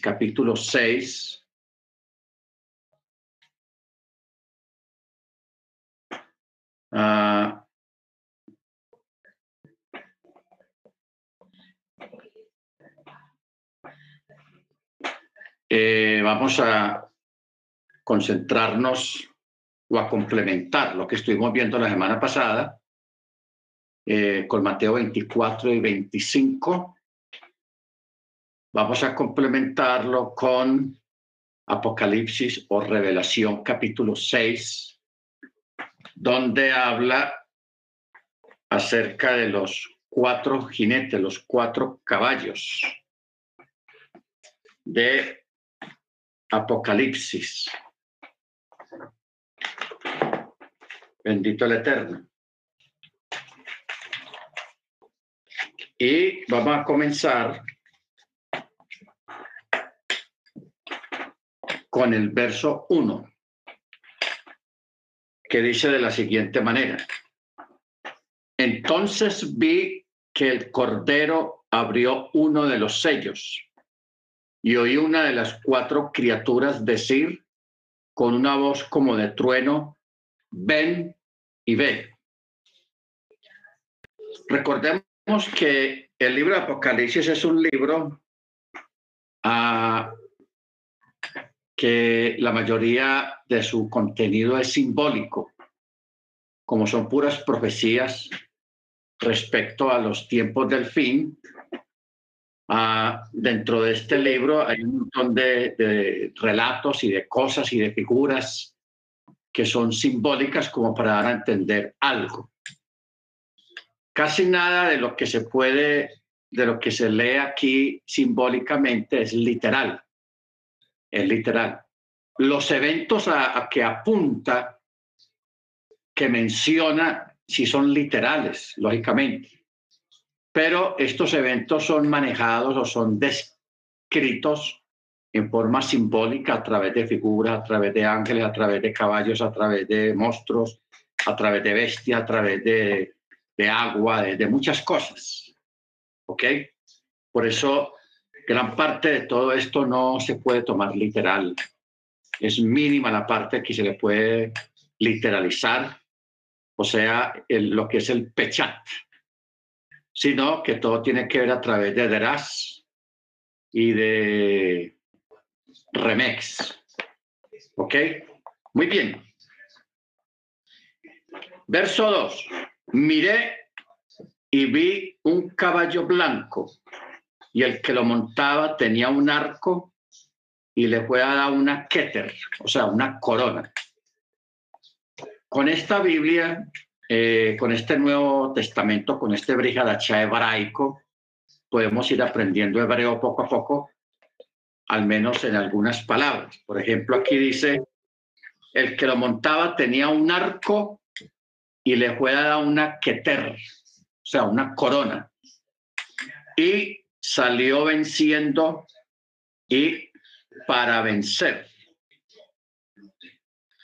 capítulo 6. Ah, eh, vamos a concentrarnos o a complementar lo que estuvimos viendo la semana pasada eh, con Mateo 24 y 25 Vamos a complementarlo con Apocalipsis o Revelación capítulo 6, donde habla acerca de los cuatro jinetes, los cuatro caballos de Apocalipsis. Bendito el Eterno. Y vamos a comenzar con el verso 1, que dice de la siguiente manera. Entonces vi que el Cordero abrió uno de los sellos y oí una de las cuatro criaturas decir con una voz como de trueno, ven y ve. Recordemos que el libro de Apocalipsis es un libro a que la mayoría de su contenido es simbólico, como son puras profecías respecto a los tiempos del fin. Ah, dentro de este libro hay un montón de, de relatos y de cosas y de figuras que son simbólicas como para dar a entender algo. Casi nada de lo que se puede, de lo que se lee aquí simbólicamente es literal es literal. Los eventos a, que apunta, que menciona, si son literales, lógicamente. Pero estos eventos son manejados o son descritos en forma simbólica a través de figuras, a través de ángeles, a través de caballos, a través de monstruos, a través de bestias, a través de, agua, de, de, muchas cosas. ¿Ok? Por eso gran parte de todo esto no se puede tomar literal. Es mínima la parte que se le puede literalizar, o sea, lo que es el pechat, sino que todo tiene que ver a través de deras y de remex. ¿Ok? Muy bien. Verso 2. Miré y vi un caballo blanco y el que lo montaba tenía un arco y le fue a dar una keter, o sea, una corona. Con esta Biblia, eh, con este Nuevo Testamento, con este Brihadacha hebraico, podemos ir aprendiendo hebreo poco a poco, al menos en algunas palabras. Por ejemplo, aquí dice, el que lo montaba tenía un arco y le fue a dar una keter, o sea, una corona. Y salió venciendo y para vencer.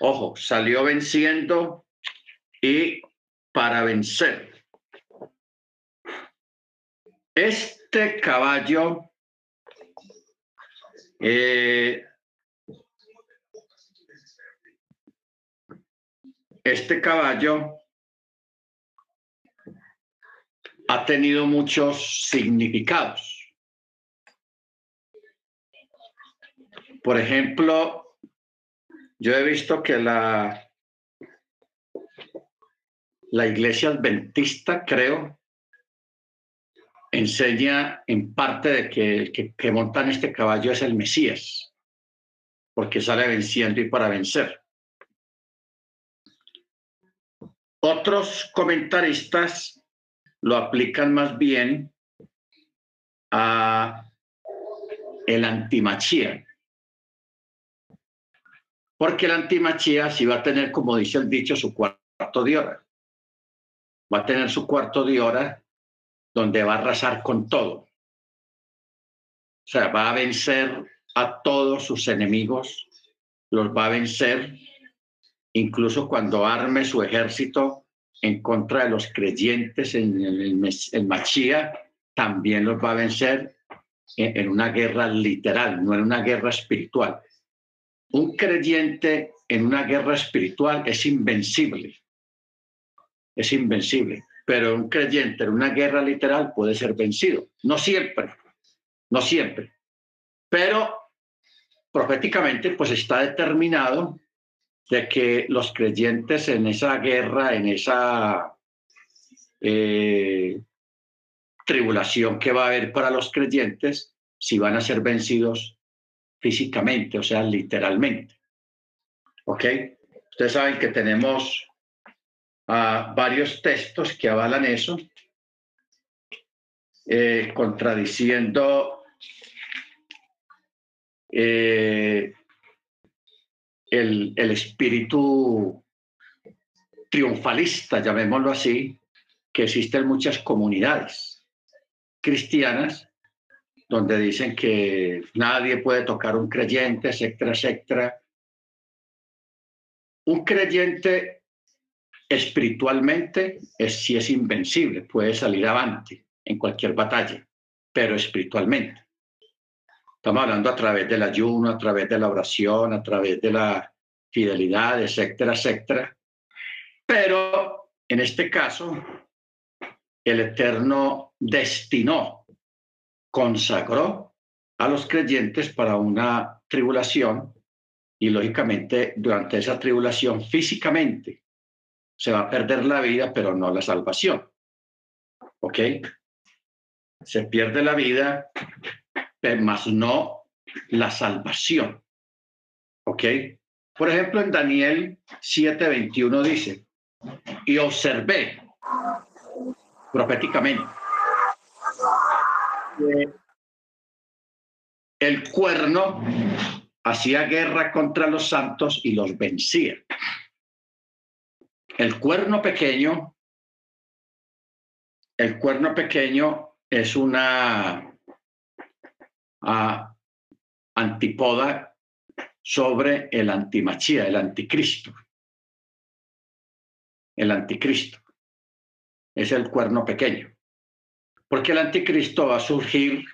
Ojo, salió venciendo y para vencer. Este caballo eh, este caballo ha tenido muchos significados. Por ejemplo, yo he visto que la, la iglesia adventista, creo, enseña en parte de que el que, que montan este caballo es el Mesías, porque sale venciendo y para vencer. Otros comentaristas lo aplican más bien a el antimachía. Porque el antimachía sí va a tener, como dice el dicho, su cuarto de hora. Va a tener su cuarto de hora donde va a arrasar con todo. O sea, va a vencer a todos sus enemigos, los va a vencer, incluso cuando arme su ejército en contra de los creyentes en el, el, Machía, también los va a vencer en una guerra literal, no en una guerra espiritual. Un creyente en una guerra espiritual es invencible, es invencible, pero un creyente en una guerra literal puede ser vencido. No siempre, no siempre, pero proféticamente pues está determinado de que los creyentes en esa guerra, en esa eh, tribulación que va a haber para los creyentes, si van a ser vencidos físicamente, o sea, literalmente. ¿Ok? Ustedes saben que tenemos uh, varios textos que avalan eso, eh, contradiciendo eh, el, el espíritu triunfalista, llamémoslo así, que existen muchas comunidades cristianas donde dicen que nadie puede tocar un creyente, etcétera, etcétera. Un creyente espiritualmente es si es invencible, puede salir avante en cualquier batalla, pero espiritualmente. Estamos hablando a través del ayuno, a través de la oración, a través de la fidelidad, etcétera, etcétera. Pero en este caso, el Eterno destinó, consagró a los creyentes para una tribulación y lógicamente durante esa tribulación físicamente se va a perder la vida, pero no la salvación. ¿Ok? Se pierde la vida, pero más no la salvación. ¿Ok? Por ejemplo, en Daniel 7:21 dice, y observé proféticamente el cuerno hacía guerra contra los santos y los vencía. El cuerno pequeño, el cuerno pequeño es una uh, antipoda sobre el antimachía, el anticristo. El anticristo es el cuerno pequeño. Porque el anticristo va a surgir,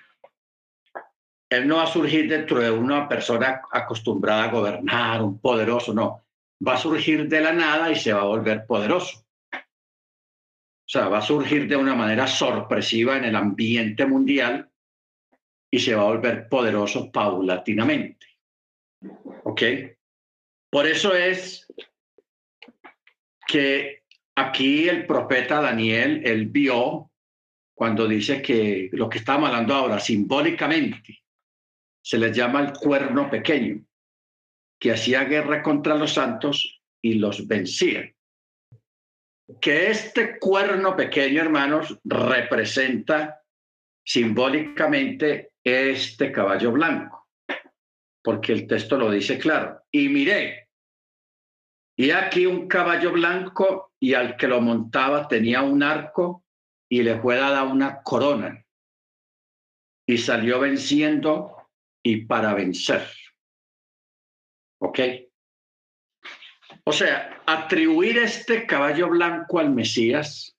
él no va a surgir dentro de una persona acostumbrada a gobernar, un poderoso, no va a surgir de la nada y se va a volver poderoso. O sea, va a surgir de una manera sorpresiva en el ambiente mundial y se va a volver poderoso paulatinamente. ¿Ok? Por eso es que aquí el profeta Daniel, él vio cuando dice que lo que estamos hablando ahora, simbólicamente, se le llama el cuerno pequeño que hacía guerra contra los santos y los vencía. Que este cuerno pequeño, hermanos, representa simbólicamente este caballo blanco, porque el texto lo dice claro. Y miré, y aquí un caballo blanco y al que lo montaba tenía un arco y le fue dada una corona. Y salió venciendo y para vencer. ¿Ok? O sea, atribuir este caballo blanco al Mesías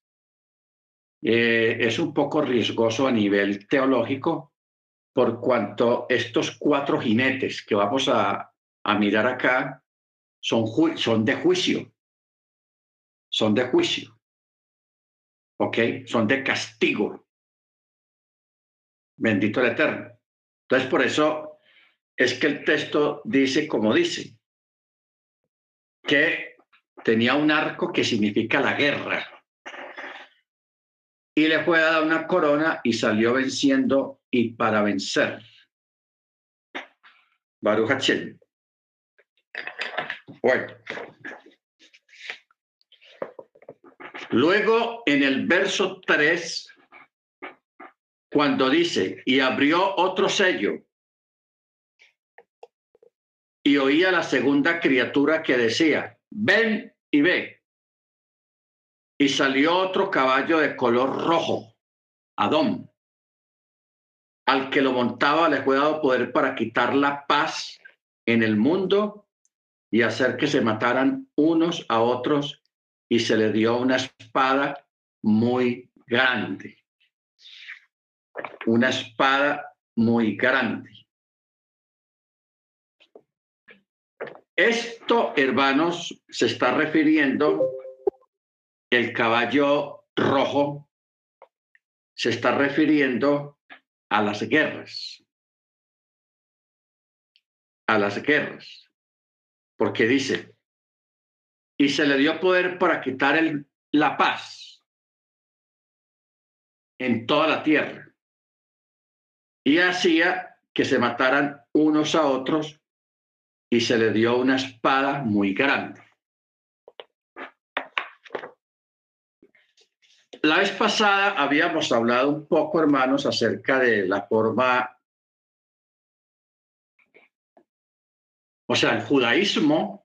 eh, es un poco riesgoso a nivel teológico, por cuanto estos cuatro jinetes que vamos a, a mirar acá son, son de juicio. Son de juicio. ¿Ok? Son de castigo. Bendito el Eterno. Entonces, por eso es que el texto dice como dice, que tenía un arco que significa la guerra. Y le fue dada una corona y salió venciendo y para vencer. Baruch Hachem. Bueno. Luego en el verso 3, cuando dice, y abrió otro sello, y oía la segunda criatura que decía, ven y ve. Y salió otro caballo de color rojo, Adón. Al que lo montaba le fue dado poder para quitar la paz en el mundo y hacer que se mataran unos a otros y se le dio una espada muy grande. Una espada muy grande. Esto, hermanos, se está refiriendo, el caballo rojo se está refiriendo a las guerras, a las guerras, porque dice, y se le dio poder para quitar el, la paz en toda la tierra, y hacía que se mataran unos a otros y se le dio una espada muy grande. La vez pasada habíamos hablado un poco, hermanos, acerca de la forma, o sea, el judaísmo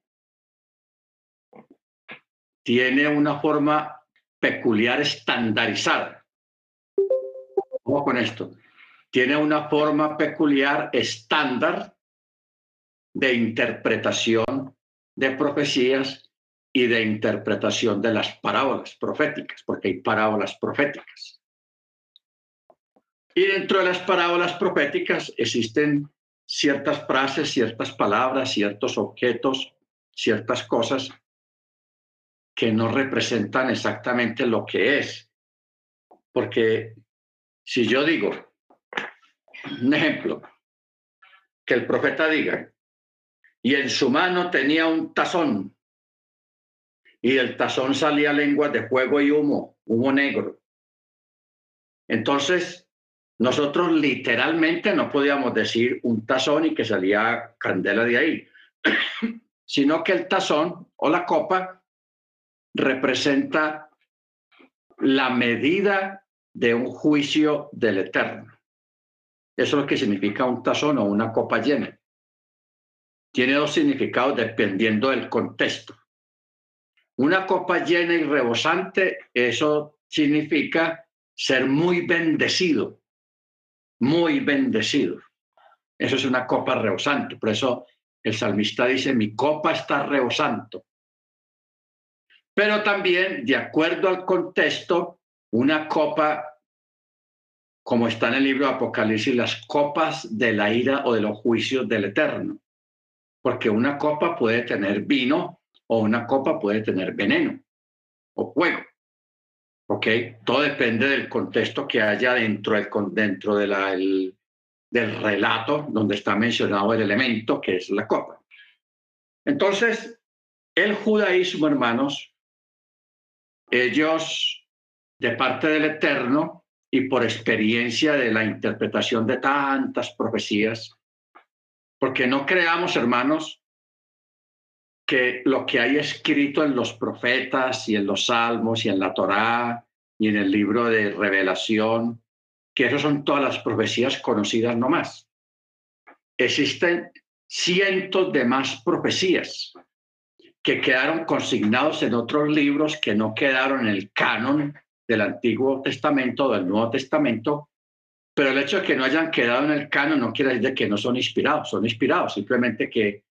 tiene una forma peculiar estandarizada. Vamos con esto. Tiene una forma peculiar estándar de interpretación de profecías y de interpretación de las parábolas proféticas, porque hay parábolas proféticas. Y dentro de las parábolas proféticas existen ciertas frases, ciertas palabras, ciertos objetos, ciertas cosas que no representan exactamente lo que es. Porque si yo digo, un ejemplo, que el profeta diga, y en su mano tenía un tazón y el tazón salía lenguas de fuego y humo, humo negro. Entonces, nosotros literalmente no podíamos decir un tazón y que salía candela de ahí, sino que el tazón o la copa representa la medida de un juicio del Eterno. Eso es lo que significa un tazón o una copa llena tiene dos significados dependiendo del contexto. Una copa llena y rebosante, eso significa ser muy bendecido, muy bendecido. Eso es una copa rebosante. Por eso el salmista dice, mi copa está rebosando. Pero también, de acuerdo al contexto, una copa, como está en el libro de Apocalipsis, las copas de la ira o de los juicios del Eterno porque una copa puede tener vino o una copa puede tener veneno o fuego. ¿Ok? Todo depende del contexto que haya dentro, del, dentro de la, del relato donde está mencionado el elemento que es la copa. Entonces, el judaísmo, hermanos, ellos, de parte del Eterno y por experiencia de la interpretación de tantas profecías, porque no creamos, hermanos, que lo que hay escrito en los profetas y en los salmos y en la Torá y en el libro de revelación, que esas son todas las profecías conocidas no más. Existen cientos de más profecías que quedaron consignados en otros libros que no quedaron en el canon del Antiguo Testamento o del Nuevo Testamento pero el hecho de que no hayan quedado en el canon no quiere decir que no son inspirados, son inspirados, simplemente que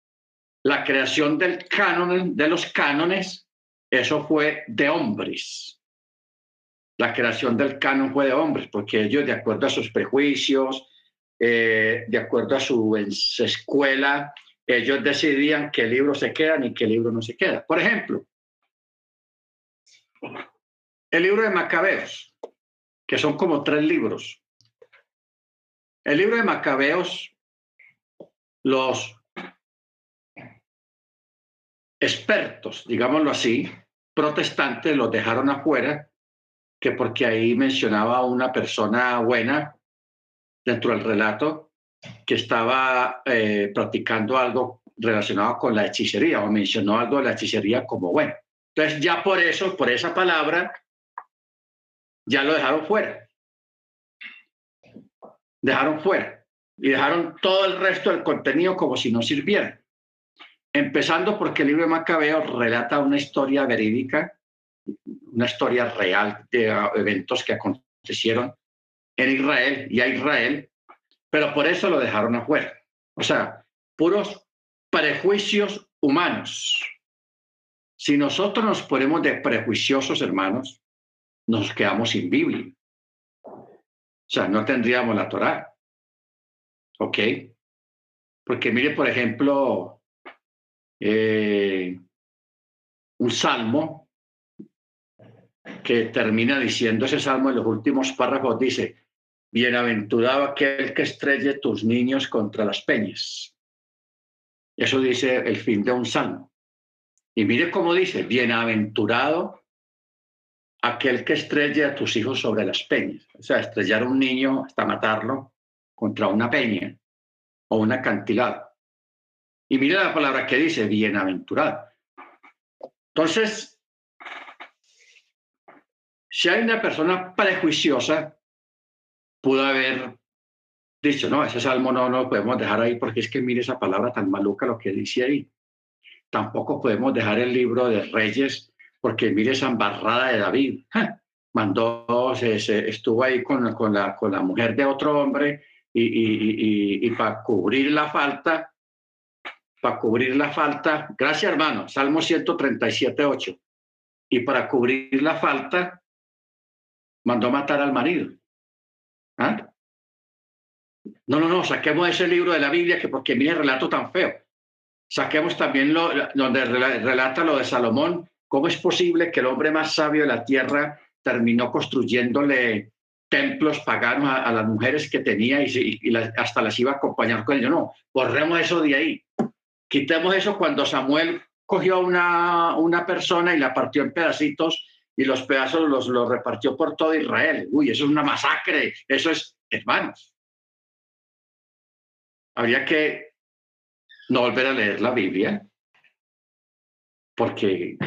la creación del canon, de los cánones, eso fue de hombres. La creación del canon fue de hombres, porque ellos, de acuerdo a sus prejuicios, eh, de acuerdo a su escuela, ellos decidían qué libro se queda y qué libro no se queda. Por ejemplo, el libro de Macabeos, que son como tres libros. El libro de Macabeos, los expertos, digámoslo así, protestantes los dejaron afuera, que porque ahí mencionaba una persona buena dentro del relato que estaba eh, practicando algo relacionado con la hechicería o mencionó algo de la hechicería como bueno. Entonces ya por eso, por esa palabra, ya lo dejaron fuera dejaron fuera y dejaron todo el resto del contenido como si no sirviera. Empezando porque el libro de Macabeo relata una historia verídica, una historia real de eventos que acontecieron en Israel y a Israel, pero por eso lo dejaron afuera. O sea, puros prejuicios humanos. Si nosotros nos ponemos de prejuiciosos, hermanos, nos quedamos sin Biblia. O sea, no tendríamos la Torá. ¿Ok? Porque mire, por ejemplo, eh, un salmo que termina diciendo ese salmo en los últimos párrafos, dice, bienaventurado aquel que estrelle tus niños contra las peñas. Eso dice el fin de un salmo. Y mire cómo dice, bienaventurado aquel que estrelle a tus hijos sobre las peñas. O sea, estrellar un niño hasta matarlo contra una peña o un acantilado. Y mire la palabra que dice, bienaventurado. Entonces, si hay una persona prejuiciosa, pudo haber dicho, no, ese salmo no, no lo podemos dejar ahí porque es que mire esa palabra tan maluca lo que dice ahí. Tampoco podemos dejar el libro de Reyes porque mire esa embarrada de David. Mandó, se, estuvo ahí con, con, la, con la mujer de otro hombre y, y, y, para cubrir la falta, para cubrir la falta, gracias hermano, Salmo 137, 8. Y para cubrir la falta, mandó matar al marido. ¿Ah? No, no, no, saquemos ese libro de la Biblia que porque mire el relato tan feo. Saquemos también lo, donde relata lo de Salomón, cómo es posible que el hombre más sabio de la tierra terminó construyéndole templos paganos a, las mujeres que tenía y, hasta las iba a acompañar con ellos. No, borremos eso de ahí. Quitemos eso cuando Samuel cogió una, una persona y la partió en pedacitos y los pedazos los, repartió por todo Israel. Uy, eso es una masacre. Eso es, hermanos. Habría que no volver a leer la Biblia, porque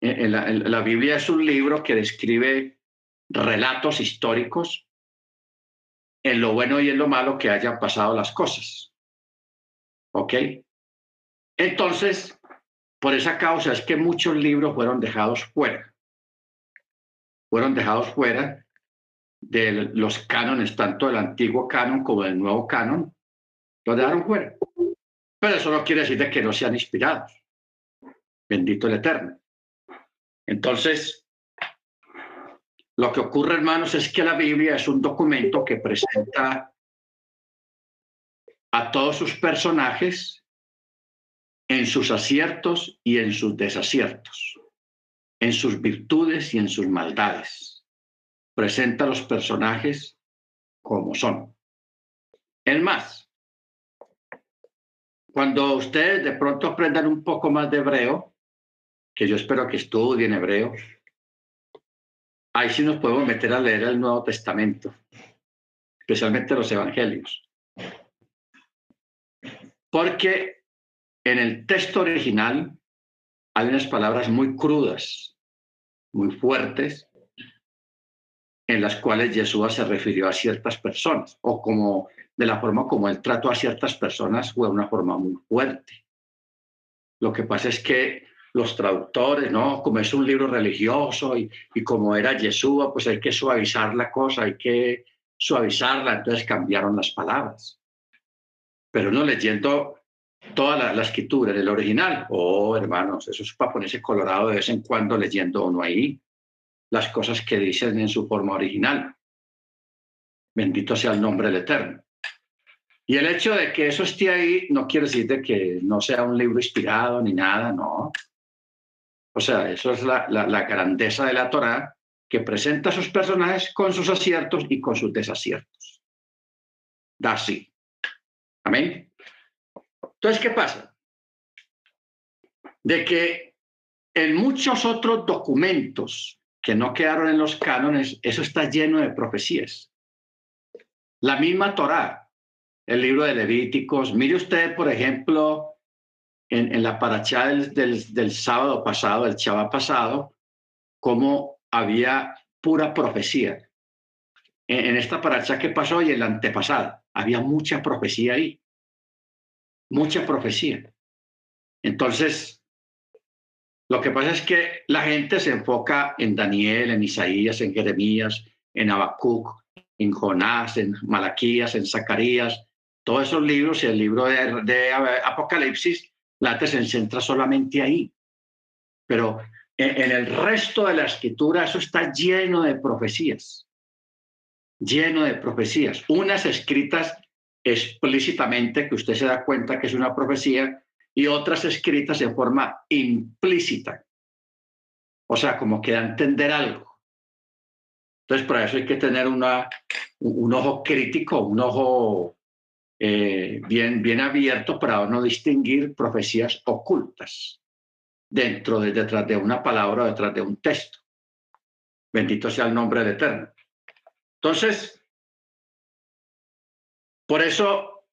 la, Biblia es un libro que describe relatos históricos en lo bueno y en lo malo que hayan pasado las cosas. ¿Ok? Entonces, por esa causa es que muchos libros fueron dejados fuera. Fueron dejados fuera de los cánones, tanto del antiguo canon como del nuevo canon, los dejaron fuera. Pero eso no quiere decir que no sean inspirados. Bendito el Eterno. Entonces, lo que ocurre, hermanos, es que la Biblia es un documento que presenta a todos sus personajes en sus aciertos y en sus desaciertos, en sus virtudes y en sus maldades. Presenta a los personajes como son. Es más, cuando ustedes de pronto aprendan un poco más de hebreo, que yo espero que estudien hebreo, ahí sí nos podemos meter a leer el Nuevo Testamento, especialmente los Evangelios. Porque en el texto original hay unas palabras muy crudas, muy fuertes, en las cuales Jesús se refirió a ciertas personas, o como de la forma como él trató a ciertas personas fue una forma muy fuerte. Lo que pasa es que los traductores, ¿no? Como es un libro religioso y, y como era Yeshua, pues hay que suavizar la cosa, hay que suavizarla, entonces cambiaron las palabras. Pero no leyendo toda la, la escritura del original, oh hermanos, eso es para ponerse colorado de vez en cuando leyendo uno ahí las cosas que dicen en su forma original. Bendito sea el nombre del Eterno. Y el hecho de que eso esté ahí no quiere decir de que no sea un libro inspirado ni nada, no. O sea, eso es la, grandeza de la Torá, que presenta a sus personajes con sus aciertos y con sus desaciertos. Da. Amén. Entonces, ¿qué pasa? De que en muchos otros documentos que no quedaron en los cánones, eso está lleno de profecías. La misma Torá, el libro de Levíticos. Mire usted, por ejemplo, en, la parachá del, sábado pasado, el chava pasado, cómo había pura profecía. En, esta parachá que pasó y en la antepasada, había mucha profecía ahí. Mucha profecía. Entonces, lo que pasa es que la gente se enfoca en Daniel, en Isaías, en Jeremías, en Habacuc, en Jonás, en Malaquías, en Zacarías, todos esos libros y el libro de Apocalipsis la se centra solamente ahí. Pero en, el resto de la escritura eso está lleno de profecías, lleno de profecías, unas escritas explícitamente, que usted se da cuenta que es una profecía, y otras escritas en forma implícita. O sea, como que da a entender algo. Entonces, para eso hay que tener una, un ojo crítico, un ojo eh, bien, bien abierto para no distinguir profecías ocultas dentro de, detrás de una palabra o detrás de un texto. Bendito sea el nombre del Eterno. Entonces, por eso,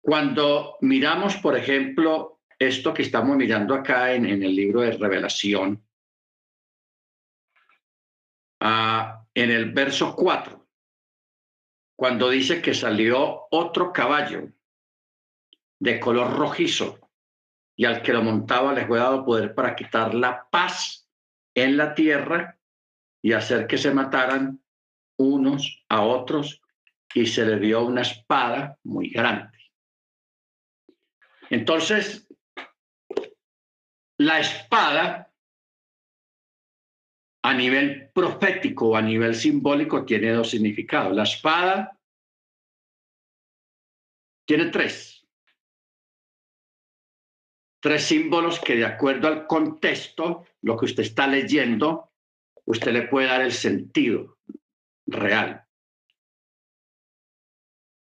cuando miramos, por ejemplo, esto que estamos mirando acá en, el libro de Revelación, ah, en el verso 4, cuando dice que salió otro caballo de color rojizo y al que lo montaba le fue dado poder para quitar la paz en la tierra y hacer que se mataran unos a otros y se le dio una espada muy grande. Entonces, la espada a nivel profético o a nivel simbólico tiene dos significados. La espada tiene tres. Tres símbolos que de acuerdo al contexto, lo que usted está leyendo, usted le puede dar el sentido real.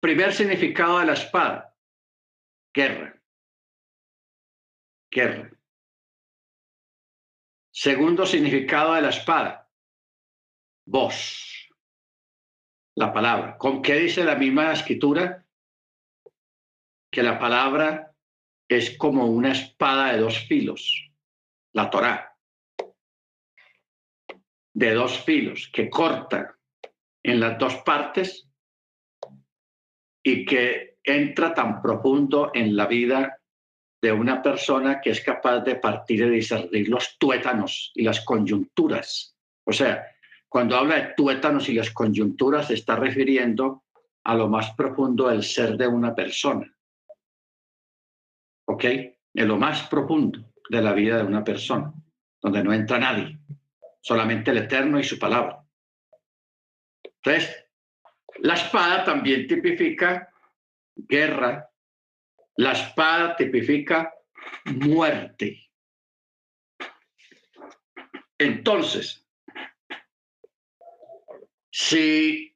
Primer significado de la espada, guerra. Guerra. Segundo significado de la espada, voz, la palabra. ¿Con qué dice la misma escritura? Que la palabra es como una espada de dos filos, la Torá, de dos filos, que corta en las dos partes y que entra tan profundo en la vida de una persona que es capaz de partir y discernir los tuétanos y las coyunturas. O sea, cuando habla de tuétanos y las coyunturas, se está refiriendo a lo más profundo del ser de una persona. ¿Ok? En lo más profundo de la vida de una persona, donde no entra nadie, solamente el Eterno y su palabra. Entonces, la espada también tipifica guerra, la espada tipifica muerte. Entonces, si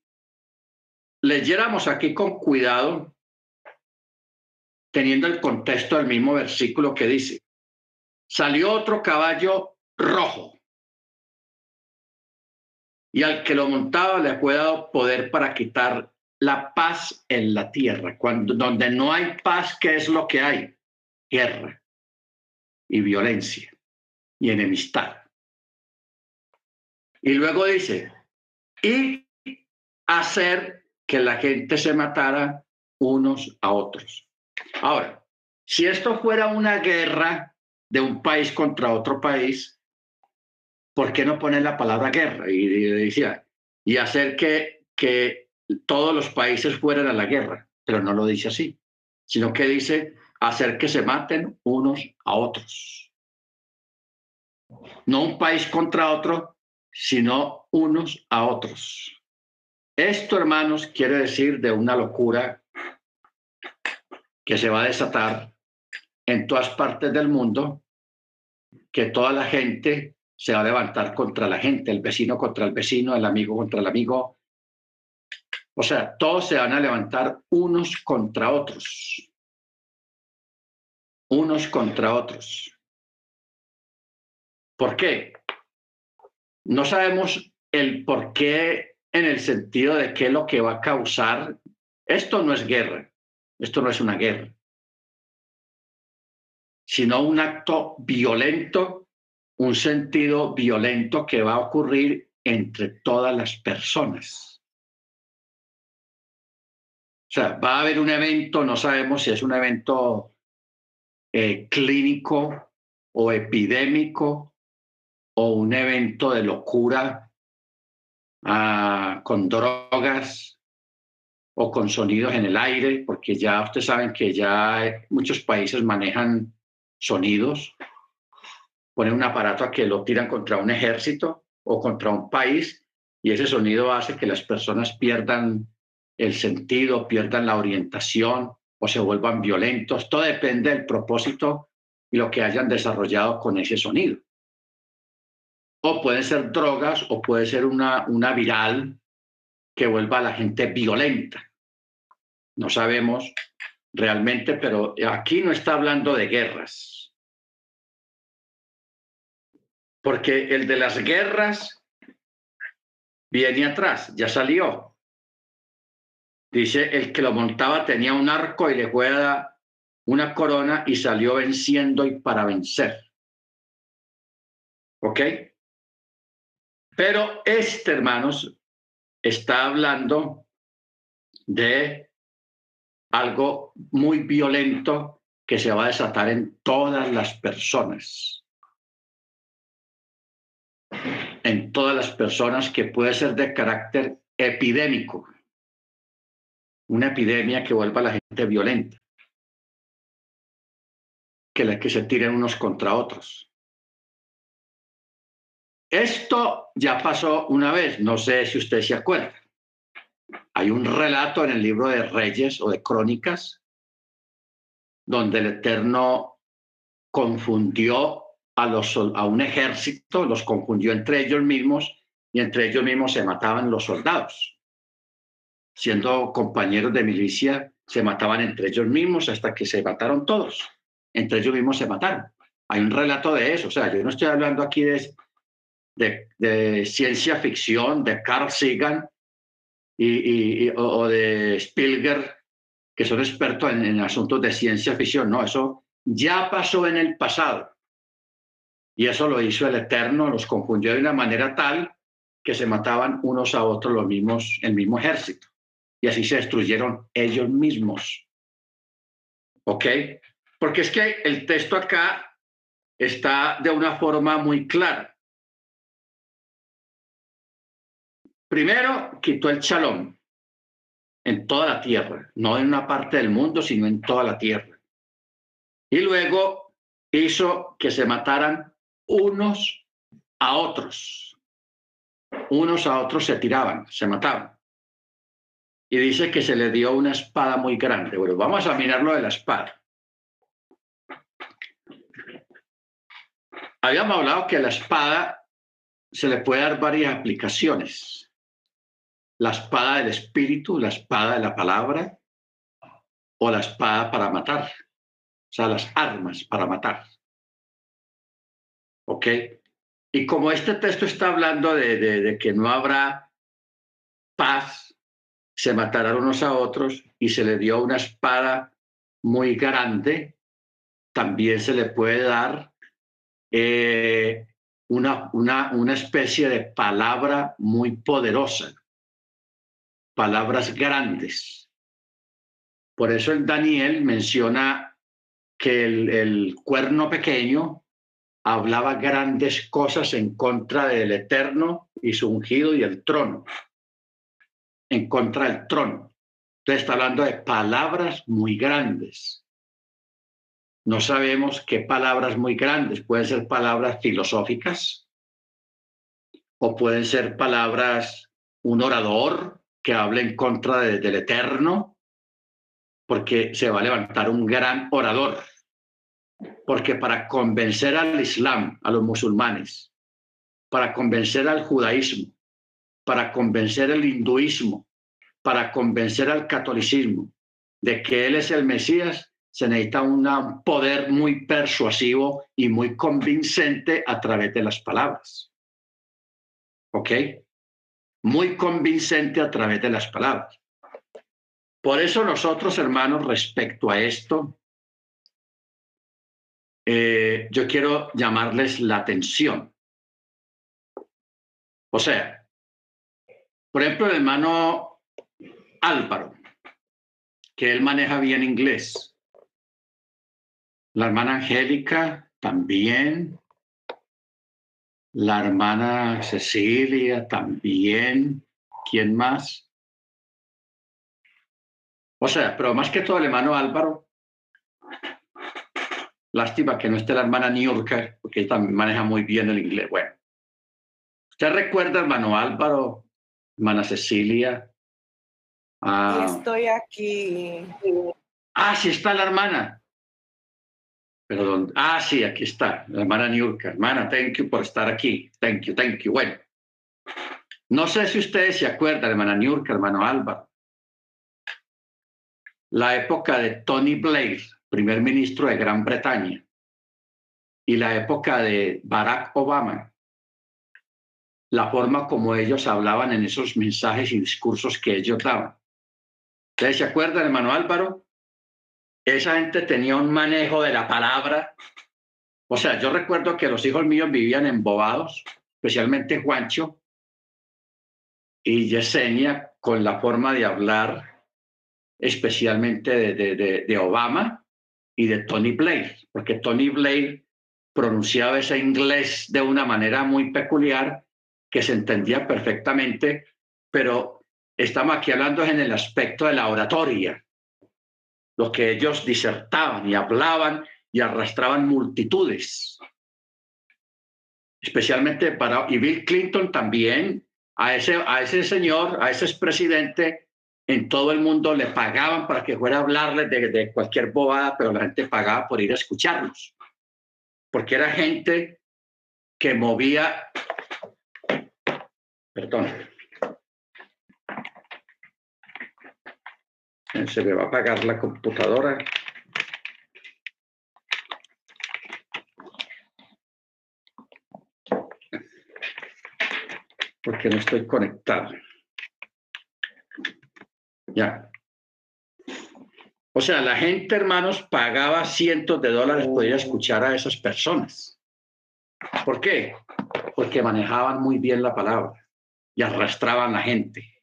leyéramos aquí con cuidado, teniendo el contexto del mismo versículo que dice, salió otro caballo rojo y al que lo montaba le fue dado poder para quitar la paz en la tierra. Cuando, donde no hay paz, ¿qué es lo que hay? Guerra y violencia y enemistad. Y luego dice, y hacer que la gente se matara unos a otros. Ahora, si esto fuera una guerra de un país contra otro país, ¿por qué no poner la palabra guerra? Y, decía, y hacer que, que todos los países fueran a la guerra, pero no lo dice así, sino que dice hacer que se maten unos a otros. No un país contra otro, sino unos a otros. Esto, hermanos, quiere decir de una locura que se va a desatar en todas partes del mundo, que toda la gente se va a levantar contra la gente, el vecino contra el vecino, el amigo contra el amigo, o sea, todos se van a levantar unos contra otros. Unos contra otros. ¿Por qué? No sabemos el por qué en el sentido de qué es lo que va a causar. Esto no es guerra, esto no es una guerra, sino un acto violento, un sentido violento que va a ocurrir entre todas las personas. O sea, va a haber un evento, no sabemos si es un evento eh, clínico o epidémico o un evento de locura ah, con drogas o con sonidos en el aire, porque ya ustedes saben que ya muchos países manejan sonidos, ponen un aparato a que lo tiran contra un ejército o contra un país y ese sonido hace que las personas pierdan el sentido, pierdan la orientación o se vuelvan violentos. Todo depende del propósito y lo que hayan desarrollado con ese sonido. O pueden ser drogas o puede ser una, una viral que vuelva a la gente violenta. No sabemos realmente, pero aquí no está hablando de guerras. Porque el de las guerras viene atrás, ya salió. Dice, el que lo montaba tenía un arco y le juega una corona y salió venciendo y para vencer. ¿Ok? Pero este, hermanos, está hablando de algo muy violento que se va a desatar en todas las personas. En todas las personas que puede ser de carácter epidémico. Una epidemia que vuelva a la gente violenta. Que la que se tiren unos contra otros. Esto ya pasó una vez, no sé si usted se acuerda. Hay un relato en el libro de Reyes o de Crónicas donde el Eterno confundió a, los, a un ejército, los confundió entre ellos mismos y entre ellos mismos se mataban los soldados. Siendo compañeros de milicia, se mataban entre ellos mismos hasta que se mataron todos. Entre ellos mismos se mataron. Hay un relato de eso. O sea, yo no estoy hablando aquí de, de, ciencia ficción, de Carl Sagan y, o, de Spielberg, que son expertos en, en asuntos de ciencia ficción. No, eso ya pasó en el pasado. Y eso lo hizo el Eterno, los confundió de una manera tal que se mataban unos a otros los mismos, el mismo ejército. Y así se destruyeron ellos mismos. ¿Ok? Porque es que el texto acá está de una forma muy clara. Primero, quitó el chalón en toda la tierra, no en una parte del mundo, sino en toda la tierra. Y luego hizo que se mataran unos a otros. Unos a otros se tiraban, se mataban. Y dice que se le dio una espada muy grande. Bueno, vamos a mirar lo de la espada. Habíamos hablado que la espada se le puede dar varias aplicaciones la espada del espíritu, la espada de la palabra o la espada para matar, o sea, las armas para matar. ¿Ok? Y como este texto está hablando de, que no habrá paz, se matarán unos a otros y se le dio una espada muy grande, también se le puede dar eh, una, una, una especie de palabra muy poderosa palabras grandes. Por eso el Daniel menciona que el, cuerno pequeño hablaba grandes cosas en contra del Eterno y su ungido y el trono, en contra del trono. Entonces está hablando de palabras muy grandes. No sabemos qué palabras muy grandes, pueden ser palabras filosóficas o pueden ser palabras, un orador, que hable en contra del Eterno, porque se va a levantar un gran orador. Porque para convencer al Islam, a los musulmanes, para convencer al judaísmo, para convencer al hinduismo, para convencer al catolicismo de que Él es el Mesías, se necesita un poder muy persuasivo y muy convincente a través de las palabras. ¿Ok? muy convincente a través de las palabras. Por eso nosotros, hermanos, respecto a esto, eh, yo quiero llamarles la atención. O sea, por ejemplo, el hermano Álvaro, que él maneja bien inglés. La hermana Angélica también la hermana Cecilia también, ¿quién más? O sea, pero más que todo el hermano Álvaro, lástima que no esté la hermana Niurka, porque ella también maneja muy bien el inglés. Bueno, ¿usted recuerda, hermano Álvaro, hermana Cecilia, Ah. Estoy aquí. Ah, sí está la hermana. Perdón. Ah, sí, aquí está, la hermana Niurka. Hermana, thank you por estar aquí. Thank you, thank you. Bueno, no sé si ustedes se acuerdan, hermana Niurka, hermano Álvaro. La época de Tony Blair, primer ministro de Gran Bretaña, y la época de Barack Obama, la forma como ellos hablaban en esos mensajes y discursos que ellos daban. ¿Ustedes se acuerdan, hermano Álvaro? Esa gente tenía un manejo de la palabra. O sea, yo recuerdo que los hijos míos vivían embobados, especialmente Juancho y Yesenia, con la forma de hablar, especialmente de, de Obama y de Tony Blair, porque Tony Blair pronunciaba ese inglés de una manera muy peculiar que se entendía perfectamente, pero estamos aquí hablando en el aspecto de la oratoria, lo que ellos disertaban y hablaban y arrastraban multitudes. Especialmente para, y Bill Clinton también, a ese, a ese señor, a ese expresidente, en todo el mundo le pagaban para que fuera a hablarles de, cualquier bobada, pero la gente pagaba por ir a escucharlos, porque era gente que movía, perdón, se me va a apagar la computadora. Porque no estoy conectado. Ya. O sea, la gente, hermanos, pagaba cientos de dólares por ir escuchar a esas personas. ¿Por qué? Porque manejaban muy bien la palabra y arrastraban la gente.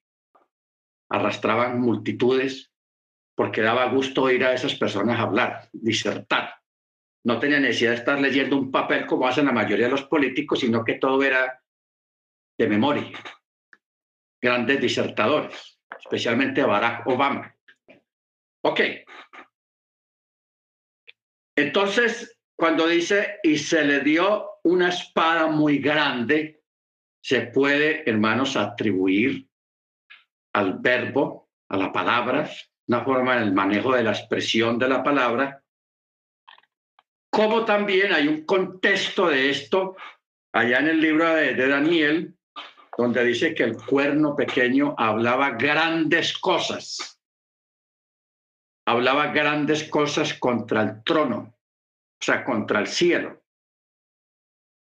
Arrastraban multitudes porque daba gusto oír a esas personas hablar, disertar. No tenía necesidad de estar leyendo un papel como hacen la mayoría de los políticos, sino que todo era de memoria. Grandes disertadores, especialmente Barack Obama. Ok. Entonces, cuando dice, y se le dio una espada muy grande, se puede, hermanos, atribuir al verbo, a la palabra, una forma en el manejo de la expresión de la palabra, como también hay un contexto de esto allá en el libro de, de Daniel, donde dice que el cuerno pequeño hablaba grandes cosas, hablaba grandes cosas contra el trono, o sea, contra el cielo.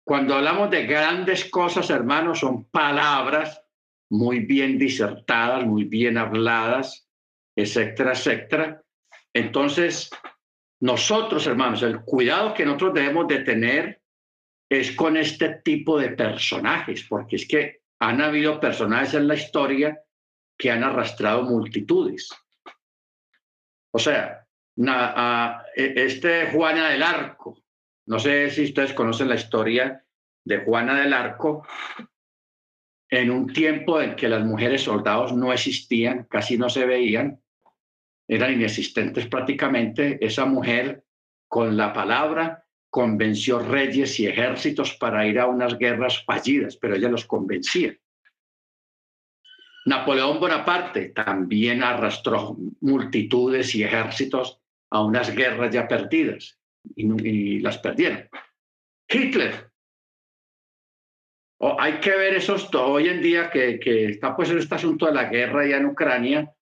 Cuando hablamos de grandes cosas, hermanos, son palabras muy bien disertadas, muy bien habladas, etcétera, etcétera. Entonces, nosotros, hermanos, el cuidado que nosotros debemos de tener es con este tipo de personajes, porque es que han habido personajes en la historia que han arrastrado multitudes. O sea, e, este Juana del Arco, no sé si ustedes conocen la historia de Juana del Arco, en un tiempo en que las mujeres soldados no existían, casi no se veían, eran inexistentes prácticamente, esa mujer con la palabra convenció reyes y ejércitos para ir a unas guerras fallidas, pero ella los convencía. Napoleón Bonaparte también arrastró multitudes y ejércitos a unas guerras ya perdidas y, las perdieron. Hitler. hay que ver esos, hoy en día que, que está pues en este asunto de la guerra ya en Ucrania,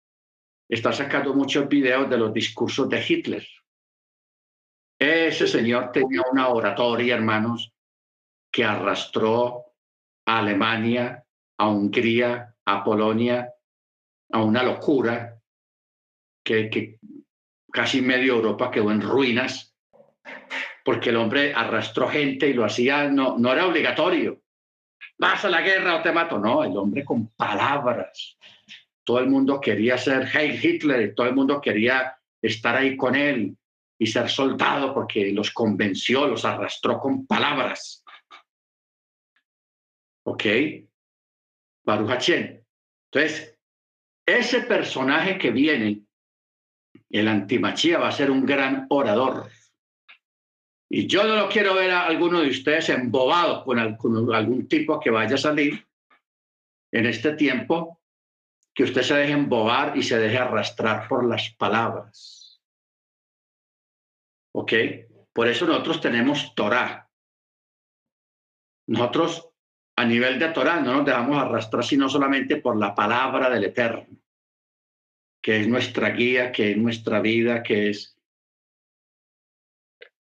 está sacando muchos videos de los discursos de Hitler. Ese señor tenía una oratoria, hermanos, que arrastró a Alemania, a Hungría, a Polonia, a una locura que, casi medio Europa quedó en ruinas, porque el hombre arrastró gente y lo hacía, no, no era obligatorio. Vas a la guerra o te mato. No, el hombre con palabras, todo el mundo quería ser Heil Hitler, todo el mundo quería estar ahí con él y ser soldado porque los convenció, los arrastró con palabras. ¿Ok? Baruch Entonces, ese personaje que viene, el antimachía, va a ser un gran orador. Y yo no lo quiero ver a alguno de ustedes embobado con algún tipo que vaya a salir en este tiempo que usted se deje embobar y se deje arrastrar por las palabras. ¿Ok? Por eso nosotros tenemos Torah. Nosotros a nivel de Torah no nos dejamos arrastrar sino solamente por la palabra del Eterno, que es nuestra guía, que es nuestra vida, que es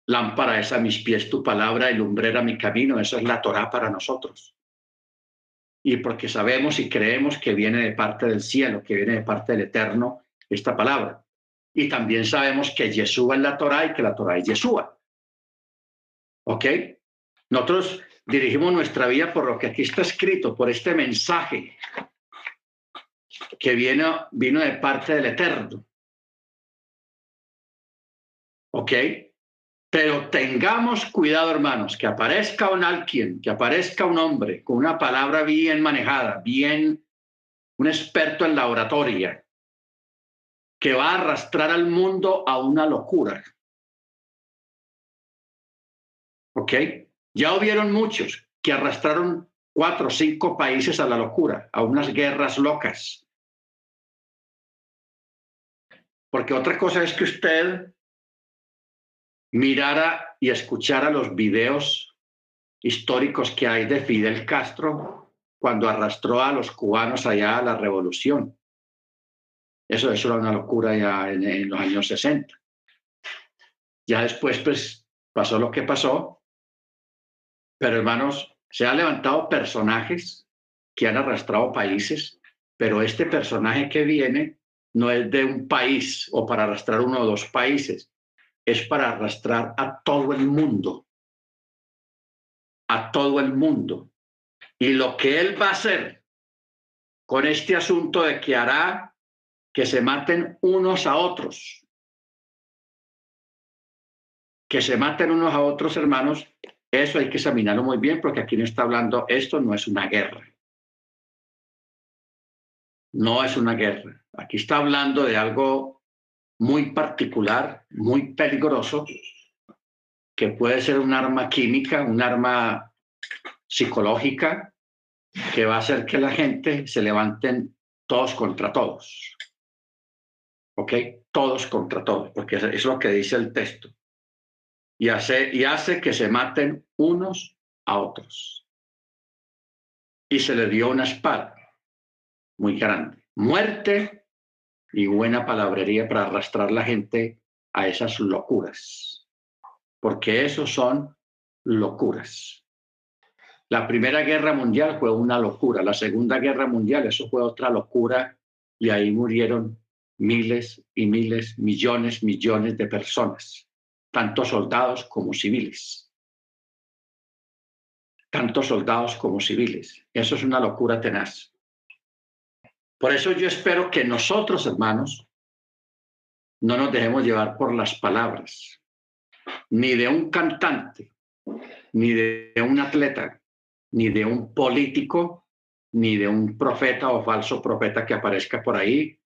lámpara es a mis pies tu palabra y lumbrera mi camino. Eso es la Torah para nosotros. Y porque sabemos y creemos que viene de parte del cielo, que viene de parte del Eterno, esta palabra. Y también sabemos que Yeshua es la Torah y que la Torah es Yeshua. ¿Ok? Nosotros dirigimos nuestra vida por lo que aquí está escrito, por este mensaje que vino, vino de parte del Eterno. ¿Ok? Pero tengamos cuidado, hermanos, que aparezca un alguien, que aparezca un hombre con una palabra bien manejada, bien, un experto en la oratoria, que va a arrastrar al mundo a una locura. ¿Ok? Ya hubieron muchos que arrastraron cuatro o cinco países a la locura, a unas guerras locas. Porque otra cosa es que usted mirara y escuchara los videos históricos que hay de Fidel Castro cuando arrastró a los cubanos allá a la revolución. Eso, eso era una locura ya en, en los años 60. Ya después, pues, pasó lo que pasó. Pero hermanos, se han levantado personajes que han arrastrado países, pero este personaje que viene no es de un país o para arrastrar uno o dos países, es para arrastrar a todo el mundo, a todo el mundo. Y lo que él va a hacer con este asunto de que hará que se maten unos a otros, que se maten unos a otros hermanos, eso hay que examinarlo muy bien porque aquí no está hablando, esto no es una guerra. No es una guerra. Aquí está hablando de algo muy particular, muy peligroso, que puede ser un arma química, un arma psicológica, que va a hacer que la gente se levanten todos contra todos. ¿Ok? Todos contra todos, porque es lo que dice el texto. Y hace, y hace que se maten unos a otros. Y se le dio una espada muy grande. Muerte y buena palabrería para arrastrar la gente a esas locuras, porque eso son locuras. La Primera Guerra Mundial fue una locura, la Segunda Guerra Mundial, eso fue otra locura, y ahí murieron miles y miles, millones, millones de personas, tanto soldados como civiles. Tanto soldados como civiles. Eso es una locura tenaz. Por eso yo espero que nosotros, hermanos, no nos dejemos llevar por las palabras, ni de un cantante, ni de un atleta, ni de un político, ni de un profeta o falso profeta que aparezca por ahí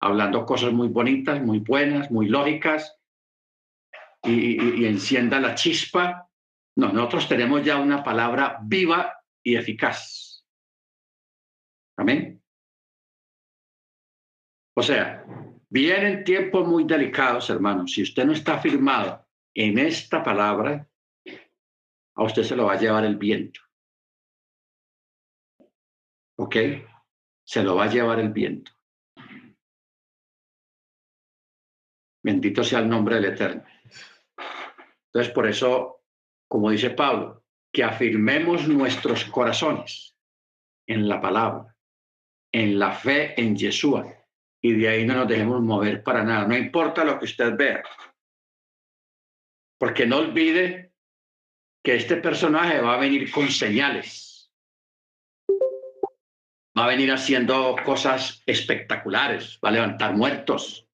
hablando cosas muy bonitas, muy buenas, muy lógicas y, encienda la chispa. No, nosotros tenemos ya una palabra viva y eficaz. Amén. O sea, vienen tiempos muy delicados, hermanos. Si usted no está firmado en esta palabra, a usted se lo va a llevar el viento. ¿Ok? Se lo va a llevar el viento. Bendito sea el nombre del Eterno. Entonces, por eso, como dice Pablo, que afirmemos nuestros corazones en la palabra, en la fe en Yeshua, y de ahí no nos dejemos mover para nada, no importa lo que usted vea. Porque no olvide que este personaje va a venir con señales. Va a venir haciendo cosas espectaculares, va a levantar muertos.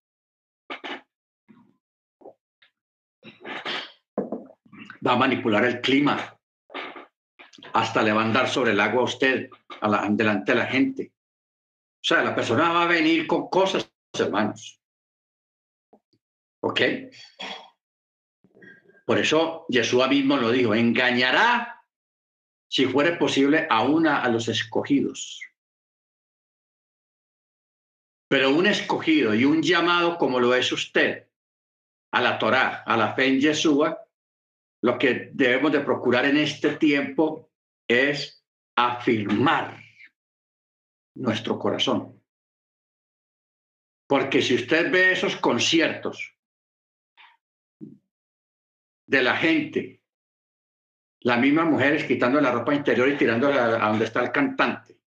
Va a manipular el clima. Hasta levantar sobre el agua a usted, a delante de la gente. O sea, la persona va a venir con cosas, hermanos. ¿Ok? Por eso Jesús mismo lo dijo, engañará, si fuere posible, a una a los escogidos. Pero un escogido y un llamado como lo es usted a la Torá, a la fe en Yeshua, lo que debemos de procurar en este tiempo es afirmar nuestro corazón. Porque si usted ve esos conciertos de la gente, las mismas mujeres quitando la ropa interior y tirándola a donde está el cantante,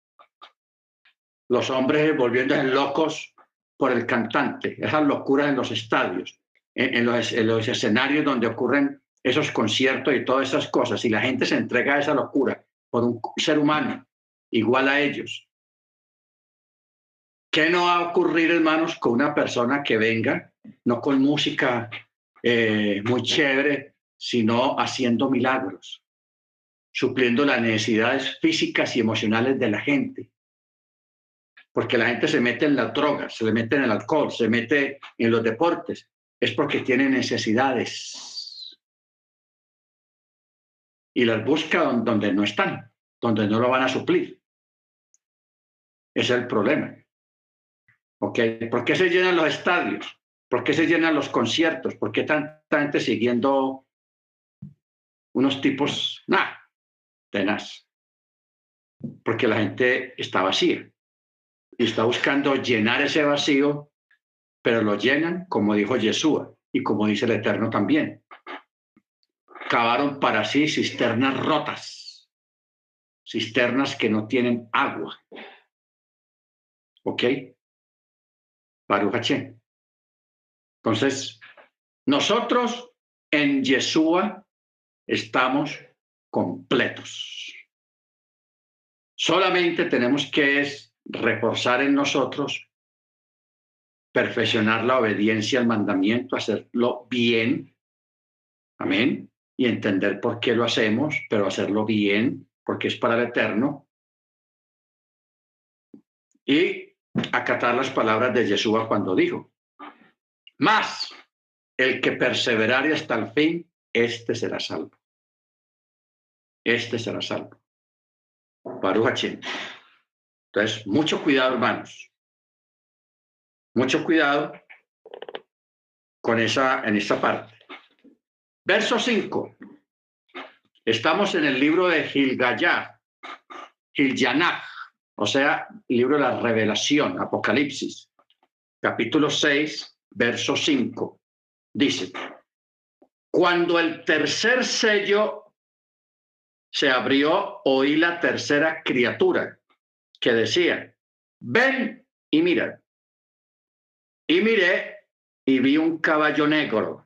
los hombres volviéndose locos por el cantante, esas locuras en los estadios, en, en los escenarios donde ocurren esos conciertos y todas esas cosas, y la gente se entrega a esa locura por un ser humano igual a ellos. ¿Qué no va a ocurrir, hermanos, con una persona que venga, no con música eh, muy chévere, sino haciendo milagros, supliendo las necesidades físicas y emocionales de la gente? Porque la gente se mete en las drogas, se le mete en el alcohol, se mete en los deportes, es porque tiene necesidades y las busca donde no están, donde no lo van a suplir. Es el problema. ¿Ok? ¿Por qué se llenan los estadios? ¿Por qué se llenan los conciertos? ¿Por qué tanta gente siguiendo unos tipos, nada, tenaz? Porque la gente está vacía y está buscando llenar ese vacío, pero lo llenan, como dijo Yeshua y como dice el Eterno también, cavaron para sí cisternas rotas, cisternas que no tienen agua. ¿Ok? Baruch Entonces, nosotros en Yeshua estamos completos. Solamente tenemos que es reforzar en nosotros, perfeccionar la obediencia al mandamiento, hacerlo bien. Amén y entender por qué lo hacemos, pero hacerlo bien, porque es para el eterno. Y acatar las palabras de Yeshua cuando dijo, más el que perseverare hasta el fin, este será salvo. Este será salvo. Baruch Entonces, mucho cuidado, hermanos. Mucho cuidado con esa, en esta parte. Verso 5. Estamos en el libro de Gilgayá, Gilyanach, o sea, libro de la revelación, Apocalipsis, capítulo 6, verso 5. Dice, cuando el tercer sello se abrió, oí la tercera criatura que decía, ven y mira. Y miré y vi un caballo negro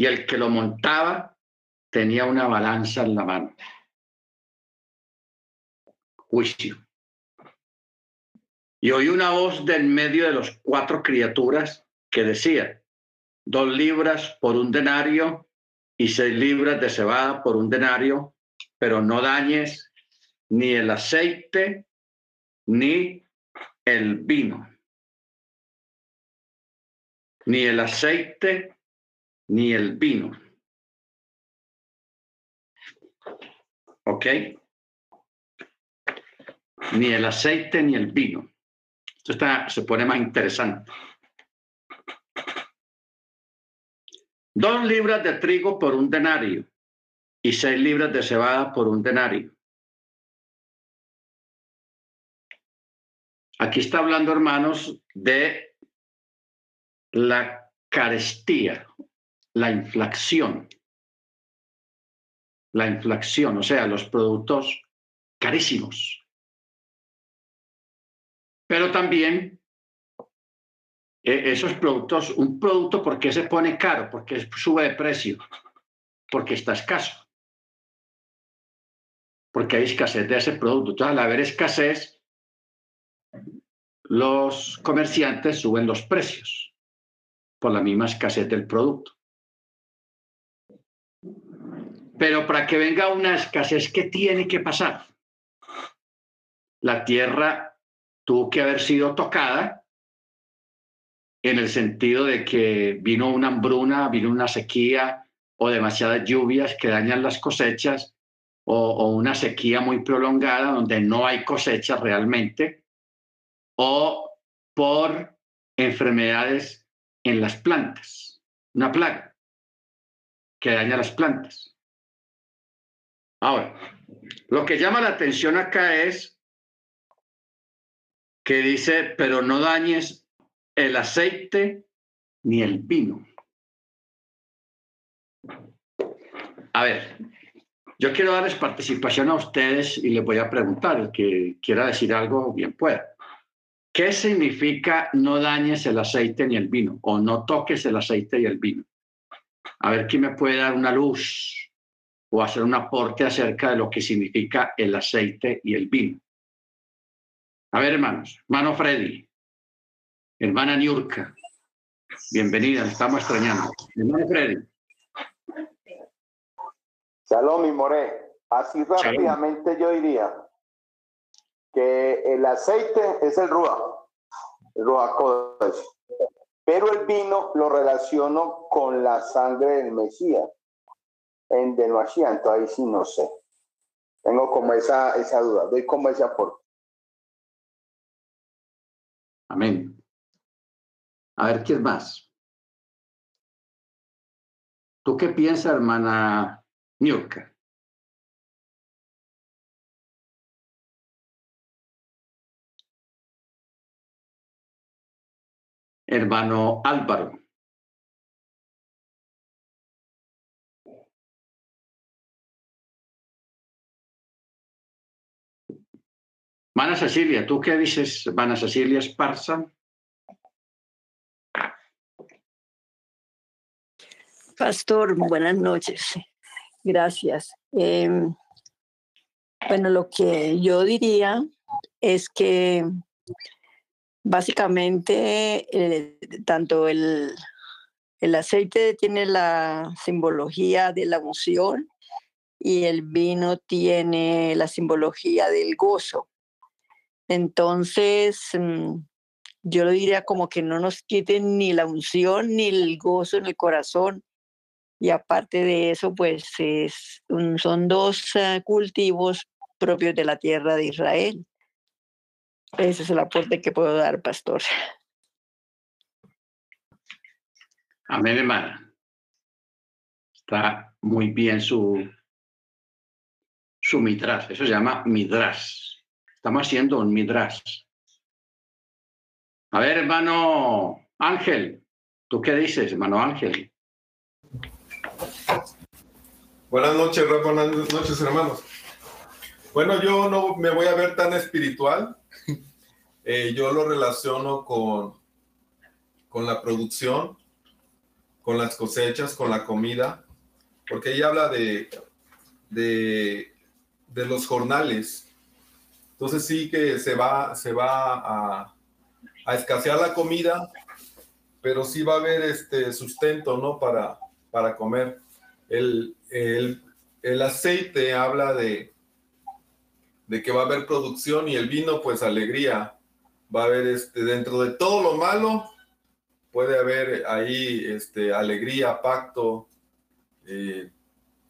y el que lo montaba tenía una balanza en la mano. Juicio. Y oí una voz de en medio de los cuatro criaturas que decía, dos libras por un denario y seis libras de cebada por un denario, pero no dañes ni el aceite ni el vino. Ni el aceite ni el vino. ¿Ok? Ni el aceite ni el vino. Esto está, se pone más interesante. Dos libras de trigo por un denario y seis libras de cebada por un denario. Aquí está hablando, hermanos, de la carestía la inflación. La inflación, o sea, los productos carísimos. Pero también eh, esos productos, un producto, ¿por qué se pone caro? Porque sube de precio, porque está escaso. Porque hay escasez de ese producto. Entonces, al haber escasez, los comerciantes suben los precios por la misma escasez del producto. Pero para que venga una escasez, ¿qué tiene que pasar? La tierra tuvo que haber sido tocada en el sentido de que vino una hambruna, vino una sequía o demasiadas lluvias que dañan las cosechas o, una sequía muy prolongada donde no hay cosecha realmente o por enfermedades en las plantas, una plaga que daña las plantas. Ahora, lo que llama la atención acá es que dice, pero no dañes el aceite ni el vino. A ver, yo quiero darles participación a ustedes y les voy a preguntar, el que quiera decir algo, bien pueda. ¿Qué significa no dañes el aceite ni el vino o no toques el aceite y el vino? A ver quién me puede dar una luz o hacer un aporte acerca de lo que significa el aceite y el vino. A ver, hermanos, hermano Freddy, hermana Niurka, bienvenida, estamos extrañando. Hermano Freddy. Salón y More, así rápidamente yo diría que el aceite es el Rúa, el Rúa pero el vino lo relaciono con la sangre del Mesías, en Mashiach, entonces ahí sí no sé. Tengo como esa, esa duda, doy como ese aporte. Amén. A ver, ¿quién más? ¿Tú qué piensas, hermana Niurka? Hermano Álvaro. Mana Cecilia, ¿tú qué dices, Mana Cecilia Esparza? Pastor, buenas noches. Gracias. Em, bueno, lo que yo diría es que Básicamente, eh, tanto el, el aceite tiene la simbología de la unción y el vino tiene la simbología del gozo. Entonces, mm, yo lo diría como que no nos quiten ni la unción ni el gozo en el corazón. Y aparte de eso, pues es, son dos eh, cultivos propios de la tierra de Israel. Ese es el aporte que puedo dar, pastor. Amén, hermana. Está muy bien su, su mitras. Eso se llama midras. Estamos haciendo un midras. A ver, hermano Ángel, ¿tú qué dices, hermano Ángel? Buenas noches, buenas noches, hermanos. Bueno, yo no me voy a ver tan espiritual, eh, yo lo relaciono con, con la producción, con las cosechas, con la comida, porque ella habla de, de los jornales. Entonces sí que se va, se va a, escasear la comida, pero sí va a haber este sustento, ¿no? Para, para comer. El, el, el aceite habla de, de que va a haber producción y el vino, pues alegría va a haber este, dentro de todo lo malo, puede haber ahí este, alegría, pacto, eh,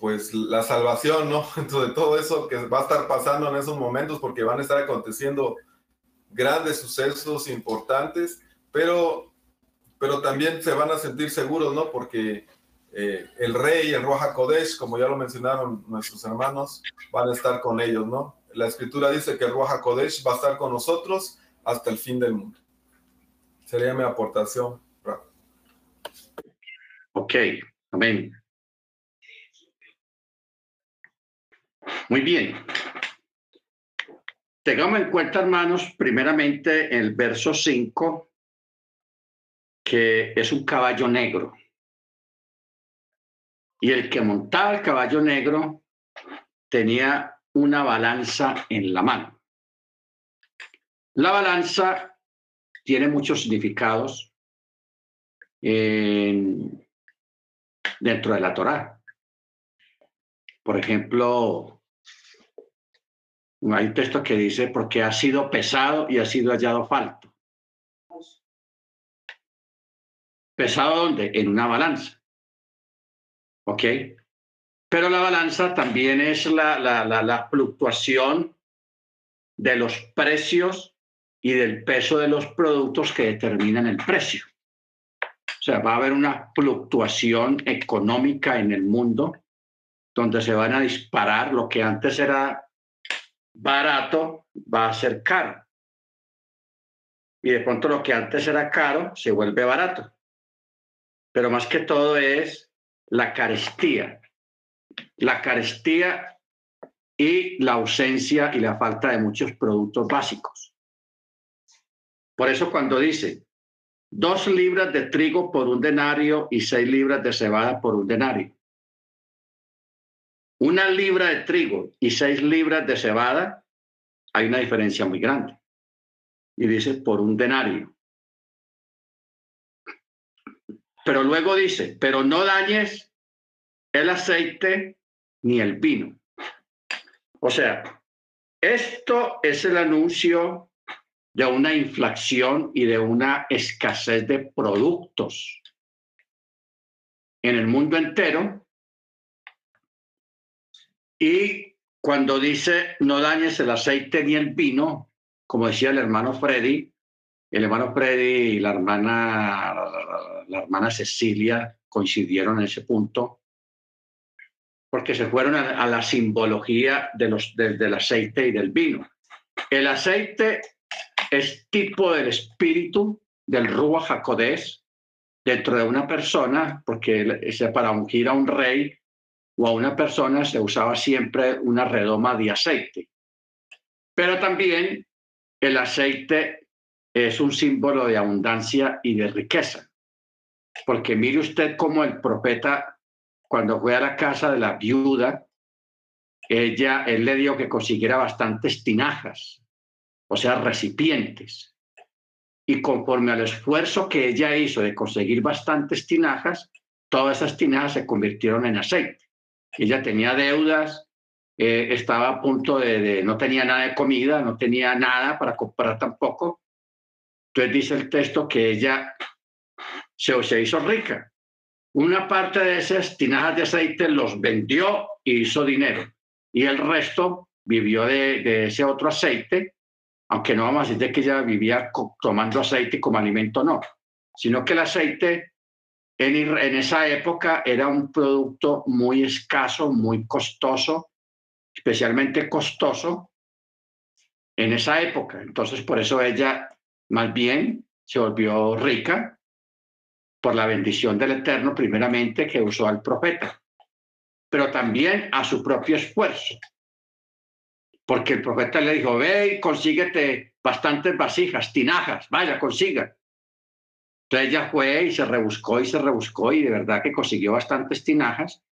pues la salvación, ¿no? Dentro de todo eso que va a estar pasando en esos momentos, porque van a estar aconteciendo grandes sucesos importantes, pero, pero también se van a sentir seguros, ¿no? Porque eh, el rey, el Roja Kodesh, como ya lo mencionaron nuestros hermanos, van a estar con ellos, ¿no? La escritura dice que el Roja Kodesh va a estar con nosotros hasta el fin del mundo. Sería mi aportación. Ok, amén. Muy bien. Tengamos en cuenta, hermanos, primeramente el verso 5, que es un caballo negro. Y el que montaba el caballo negro tenía una balanza en la mano. La balanza tiene muchos significados dentro de la Torá. Por ejemplo, hay un texto que dice, porque ha sido pesado y ha sido hallado falto. ¿Pesado dónde? En una balanza. ¿Ok? Pero la balanza también es la, la, la, la fluctuación de los precios y del peso de los productos que determinan el precio. O sea, va a haber una fluctuación económica en el mundo donde se van a disparar lo que antes era barato, va a ser caro. Y de pronto lo que antes era caro se vuelve barato. Pero más que todo es la carestía. La carestía y la ausencia y la falta de muchos productos básicos. Por eso cuando dice dos libras de trigo por un denario y seis libras de cebada por un denario. Una libra de trigo y seis libras de cebada, hay una diferencia muy grande. Y dice por un denario. Pero luego dice, pero no dañes el aceite ni el vino. O sea, esto es el anuncio de una inflación y de una escasez de productos en el mundo entero. Y cuando dice no dañes el aceite ni el vino, como decía el hermano Freddy, el hermano Freddy y la hermana, la hermana Cecilia coincidieron en ese punto, porque se fueron a, la simbología de los, del aceite y del vino. El aceite es tipo del espíritu del Ruach HaKodesh dentro de una persona, porque para ungir a un rey o a una persona se usaba siempre una redoma de aceite. Pero también el aceite es un símbolo de abundancia y de riqueza. Porque mire usted cómo el profeta, cuando fue a la casa de la viuda, ella, él le dio que consiguiera bastantes tinajas o sea, recipientes. Y conforme al esfuerzo que ella hizo de conseguir bastantes tinajas, todas esas tinajas se convirtieron en aceite. Ella tenía deudas, eh, estaba a punto de, no tenía nada de comida, no tenía nada para comprar tampoco. Entonces dice el texto que ella se, se hizo rica. Una parte de esas tinajas de aceite los vendió y hizo dinero. Y el resto vivió de, de ese otro aceite aunque no vamos a decir que ella vivía tomando aceite como alimento, no, sino que el aceite en, esa época era un producto muy escaso, muy costoso, especialmente costoso en esa época. Entonces, por eso ella más bien se volvió rica por la bendición del Eterno, primeramente, que usó al profeta, pero también a su propio esfuerzo porque el profeta le dijo, ve y consíguete bastantes vasijas, tinajas, vaya, consiga. Entonces ella fue y se rebuscó y se rebuscó y de verdad que consiguió bastantes tinajas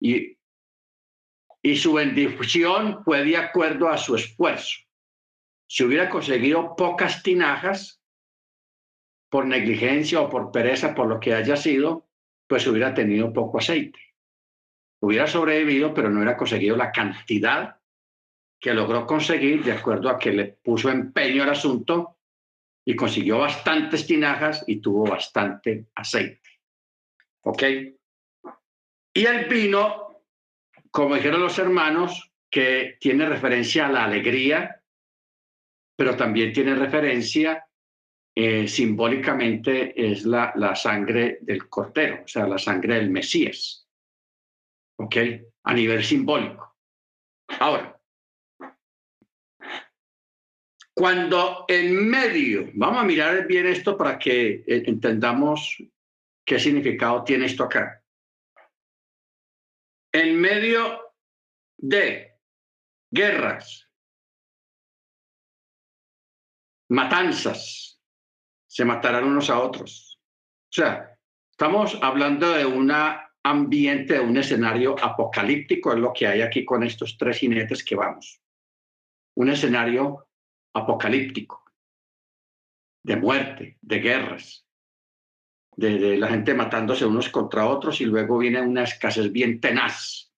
y, y su bendición fue de acuerdo a su esfuerzo. Si hubiera conseguido pocas tinajas, por negligencia o por pereza, por lo que haya sido, pues hubiera tenido poco aceite. Hubiera sobrevivido, pero no hubiera conseguido la cantidad que logró conseguir de acuerdo a que le puso empeño al asunto y consiguió bastantes tinajas y tuvo bastante aceite. ¿Ok? Y el vino, como dijeron los hermanos, que tiene referencia a la alegría, pero también tiene referencia eh, simbólicamente es la, la sangre del cordero, o sea, la sangre del Mesías. ¿Ok? A nivel simbólico. Ahora, Cuando en medio, vamos a mirar bien esto para que eh, entendamos qué significado tiene esto acá. En medio de guerras, matanzas, se matarán unos a otros. O sea, estamos hablando de un ambiente, de un escenario apocalíptico, es lo que hay aquí con estos tres jinetes que vamos. Un escenario apocalíptico, de muerte, de guerras, de, la gente matándose unos contra otros y luego viene una escasez bien tenaz.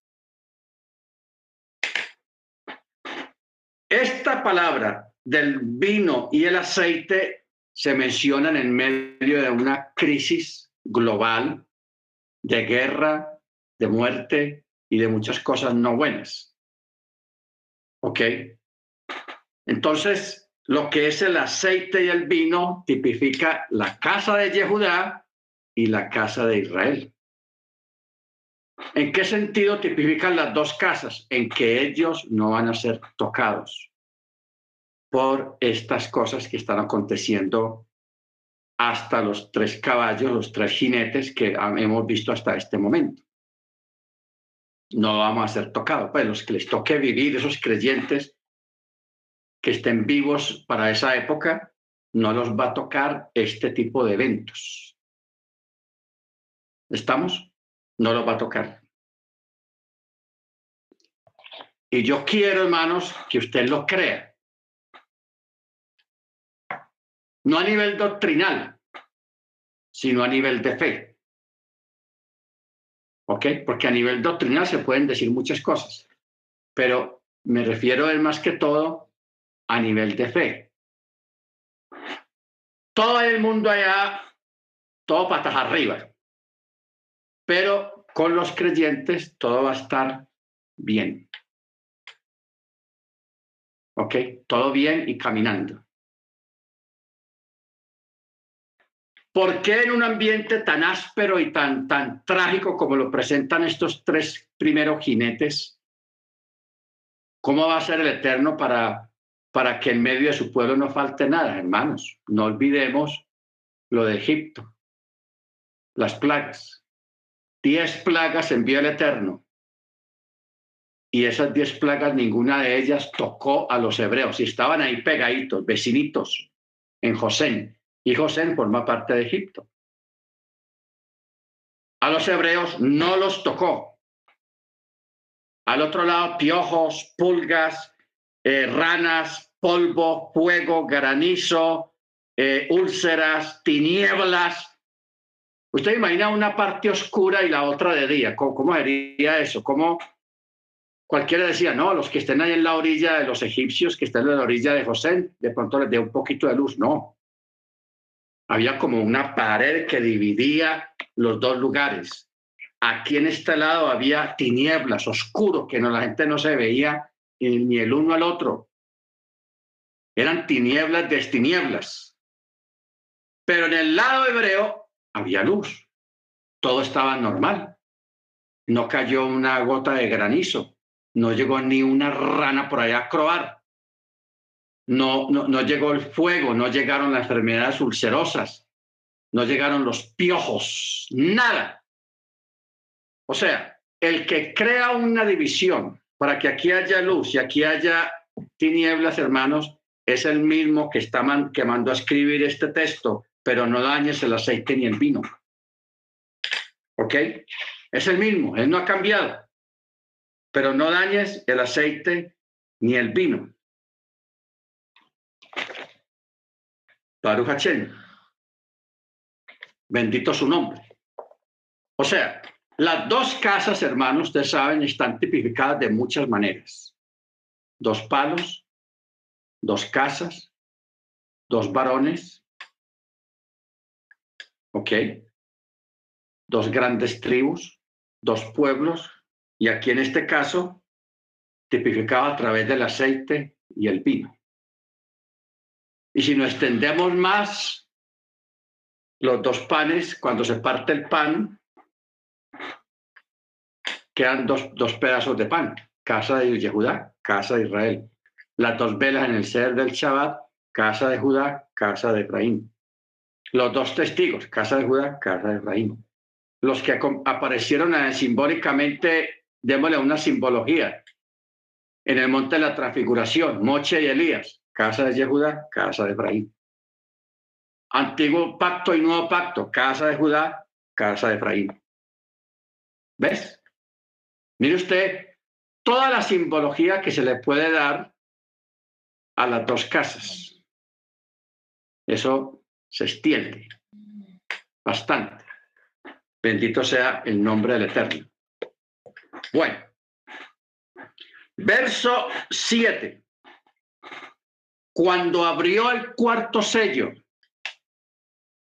Esta palabra del vino y el aceite se mencionan en medio de una crisis global de guerra, de muerte y de muchas cosas no buenas. ¿Ok? Entonces, lo que es el aceite y el vino tipifica la casa de Yehudá y la casa de Israel. ¿En qué sentido tipifican las dos casas? En que ellos no van a ser tocados por estas cosas que están aconteciendo hasta los tres caballos, los tres jinetes que hemos visto hasta este momento. No vamos a ser tocados. Pues los que les toque vivir, esos creyentes que estén vivos para esa época, no los va a tocar este tipo de eventos. ¿Estamos? No los va a tocar. Y yo quiero, hermanos, que usted lo crea. No a nivel doctrinal, sino a nivel de fe. ¿Ok? Porque a nivel doctrinal se pueden decir muchas cosas, pero me refiero es más que todo a nivel de fe. Todo el mundo allá, todo patas arriba, pero con los creyentes todo va a estar bien. ¿Ok? Todo bien y caminando. ¿Por qué en un ambiente tan áspero y tan, tan trágico como lo presentan estos tres primeros jinetes? ¿Cómo va a ser el Eterno para, para que en medio de su pueblo no falte nada, hermanos? No olvidemos lo de Egipto, las plagas. Diez plagas envió el Eterno. Y esas diez plagas, ninguna de ellas tocó a los hebreos. Y estaban ahí pegaditos, vecinitos, en José y José forma parte de Egipto. A los hebreos no los tocó. Al otro lado, piojos, pulgas, eh, ranas, polvo, fuego, granizo, eh, úlceras, tinieblas. Usted imagina una parte oscura y la otra de día. ¿Cómo, cómo sería eso? ¿Cómo cualquiera decía, no, los que estén ahí en la orilla de los egipcios, que estén en la orilla de José, de pronto les dé un poquito de luz? No había como una pared que dividía los dos lugares. Aquí en este lado había tinieblas, oscuro, que no, la gente no se veía ni el uno al otro. Eran tinieblas de tinieblas. Pero en el lado hebreo había luz. Todo estaba normal. No cayó una gota de granizo. No llegó ni una rana por allá a croar no, no, llegó el fuego, no llegaron las enfermedades ulcerosas, no llegaron los piojos, nada. O sea, el que crea una división para que aquí haya luz y aquí haya tinieblas, hermanos, es el mismo que, está que mandó a escribir este texto, pero no dañes el aceite ni el vino. ¿Ok? Es el mismo, él no ha cambiado, pero no dañes el aceite ni el vino. Baruch Bendito su nombre. O sea, las dos casas, hermanos, ustedes saben, están tipificadas de muchas maneras. Dos palos, dos casas, dos varones, ¿ok? Dos grandes tribus, dos pueblos, y aquí en este caso, tipificado a través del aceite y el vino. Y si nos extendemos más, los dos panes, cuando se parte el pan, quedan dos, dos pedazos de pan, casa de Judá, casa de Israel. Las dos velas en el ser del Shabbat, casa de Judá, casa de Efraín. Los dos testigos, casa de Judá, casa de Efraín. Los que aparecieron simbólicamente, démosle una simbología, en el monte de la transfiguración, Moche y Elías, casa de Judá, casa de Efraín. Antiguo pacto y nuevo pacto, casa de Judá, casa de Efraín. ¿Ves? Mire usted toda la simbología que se le puede dar a las dos casas. Eso se extiende bastante. Bendito sea el nombre del Eterno. Bueno, verso 7. Cuando abrió el cuarto sello,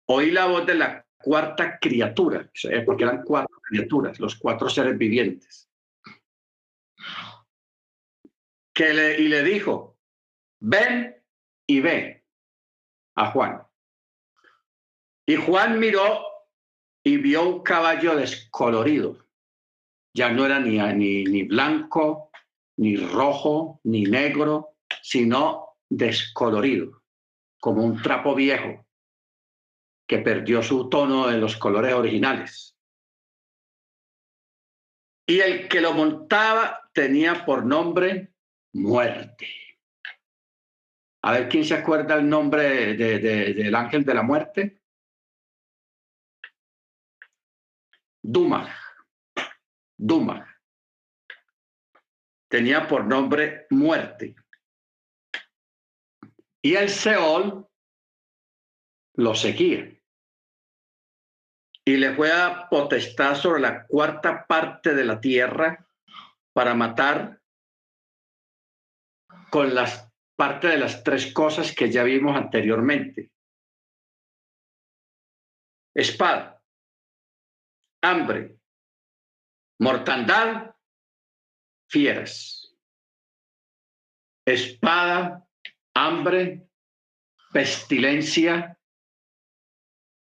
oí la voz de la cuarta criatura, porque eran cuatro criaturas, los cuatro seres vivientes, que le, y le dijo, ven y ve a Juan. Y Juan miró y vio un caballo descolorido. Ya no era ni, ni, ni blanco, ni rojo, ni negro, sino descolorido, como un trapo viejo que perdió su tono de los colores originales. Y el que lo montaba tenía por nombre muerte. A ver, ¿quién se acuerda el nombre del ángel de la muerte? Duma. Duma. Tenía por nombre muerte. Y el Seol lo seguía. Y le fue a potestad sobre la cuarta parte de la tierra para matar con las parte de las tres cosas que ya vimos anteriormente. Espada, hambre, mortandad, fieras. Espada, hambre, pestilencia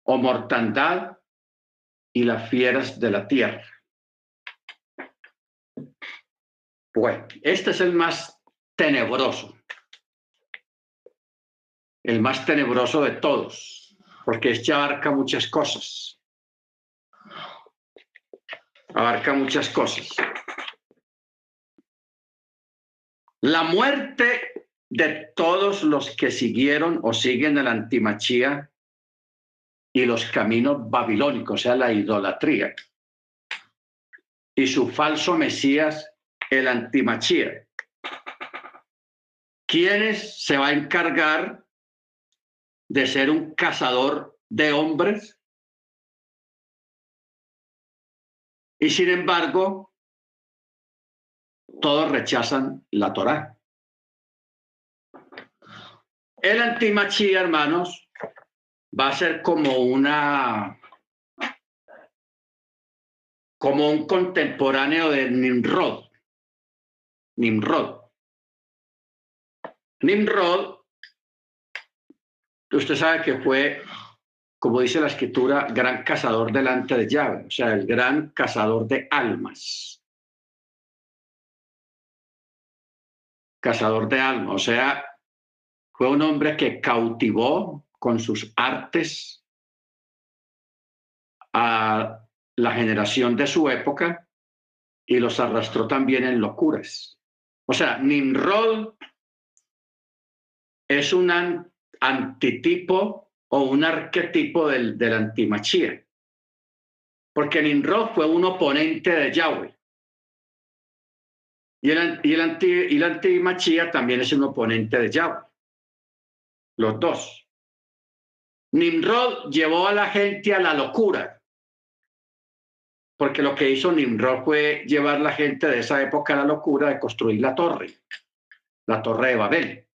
o mortandad y las fieras de la tierra. Bueno, este es el más tenebroso, el más tenebroso de todos, porque este abarca muchas cosas. Abarca muchas cosas. La muerte de todos los que siguieron o siguen el antimachía y los caminos babilónicos, o sea, la idolatría. Y su falso Mesías, el antimachía. ¿Quiénes se va a encargar de ser un cazador de hombres? Y sin embargo, todos rechazan la Torá. El antimachía, hermanos, va a ser como una como un contemporáneo de Nimrod. Nimrod. Nimrod, usted sabe que fue, como dice la escritura, gran cazador delante de Yahweh, o sea, el gran cazador de almas. Cazador de almas, o sea, fue un hombre que cautivó con sus artes a la generación de su época y los arrastró también en locuras. O sea, Nimrod es un antitipo o un arquetipo del, del antimachía, porque Nimrod fue un oponente de Yahweh. Y el, y el, anti, y el antimachía también es un oponente de Yahweh. Los dos. Nimrod llevó a la gente a la locura, porque lo que hizo Nimrod fue llevar a la gente de esa época a la locura de construir la torre, la torre de Babel.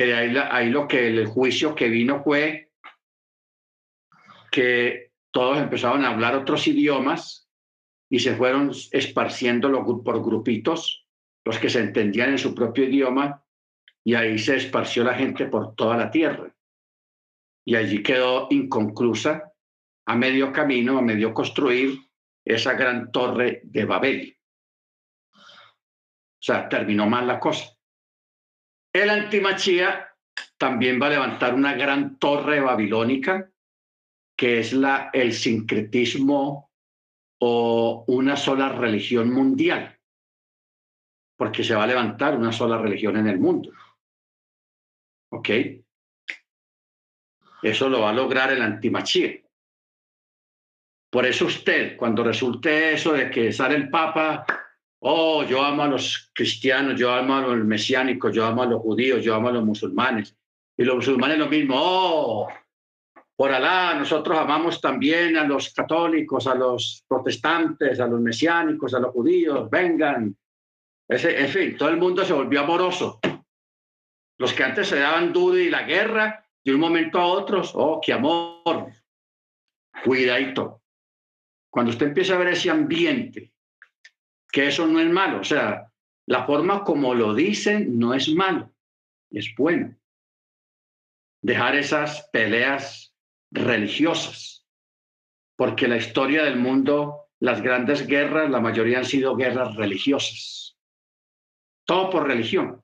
Que ahí, ahí lo que el juicio que vino fue que todos empezaron a hablar otros idiomas y se fueron esparciendo por grupitos, los que se entendían en su propio idioma, y ahí se esparció la gente por toda la tierra y allí quedó inconclusa, a medio camino, a medio construir esa gran torre de Babel. O sea, terminó mal la cosa. El antimachía también va a levantar una gran torre babilónica, que es la, el sincretismo o una sola religión mundial, porque se va a levantar una sola religión en el mundo. ¿Ok? Eso lo va a lograr el antimachía. Por eso usted, cuando resulte eso de que sale el Papa, oh, yo amo a los cristianos, yo amo a los mesiánicos, yo amo a los judíos, yo amo a los musulmanes. Y los musulmanes lo mismo, oh, por Alá, nosotros amamos también a los católicos, a los protestantes, a los mesiánicos, a los judíos, vengan. Ese, en fin, todo el mundo se volvió amoroso. Los que antes se daban duda y la guerra, de un momento a otro, oh, qué amor, cuidadito. Cuando usted empieza a ver ese ambiente, que eso no es malo, o sea, la forma como lo dicen no es malo, es bueno. Dejar esas peleas religiosas, porque la historia del mundo, las grandes guerras, la mayoría han sido guerras religiosas. Todo por religión.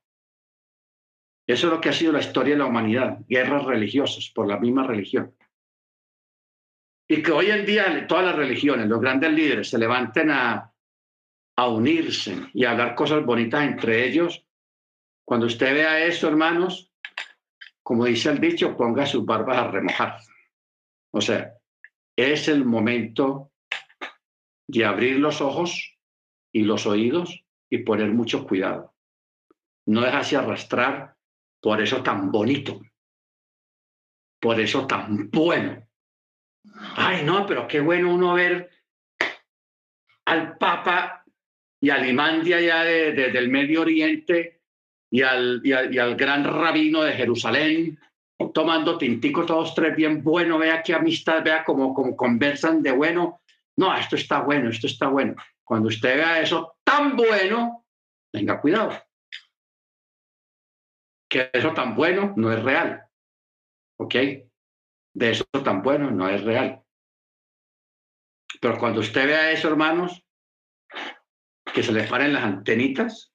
Eso es lo que ha sido la historia de la humanidad, guerras religiosas por la misma religión. Y que hoy en día todas las religiones, los grandes líderes se levanten a, a unirse y a hablar cosas bonitas entre ellos. Cuando usted vea eso, hermanos, como dice el dicho, ponga sus barbas a remojar. O sea, es el momento de abrir los ojos y los oídos y poner mucho cuidado. No dejarse arrastrar por eso tan bonito, por eso tan bueno. Ay, no, pero qué bueno uno ver al Papa y al imán de allá del Medio Oriente y al, y al, gran rabino de Jerusalén tomando tintico todos tres bien bueno, vea qué amistad, vea cómo, cómo conversan de bueno. No, esto está bueno, esto está bueno. Cuando usted vea eso tan bueno, tenga cuidado que eso tan bueno no es real. ¿Ok? De eso tan bueno no es real. Pero cuando usted vea eso, hermanos, que se le paren las antenitas,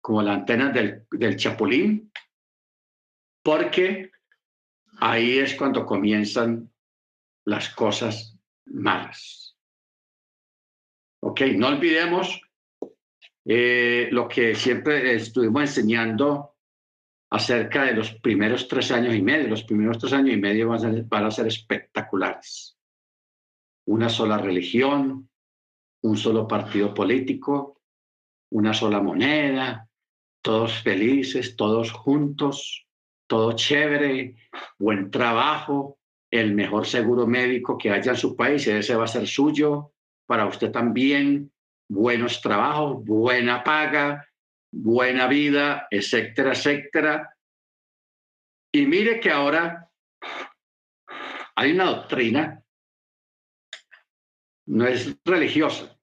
como las antenas del, del chapulín, porque ahí es cuando comienzan las cosas malas. Ok, no olvidemos eh, lo que siempre estuvimos enseñando acerca de los primeros tres años y medio. Los primeros tres años y medio van a ser, van a ser espectaculares. Una sola religión, un solo partido político, una sola moneda, todos felices, todos juntos, todo chévere, buen trabajo, el mejor seguro médico que haya en su país, ese va a ser suyo, para usted también, buenos trabajos, buena paga, buena vida, etcétera, etcétera. Y mire que ahora hay una doctrina, no es religiosa,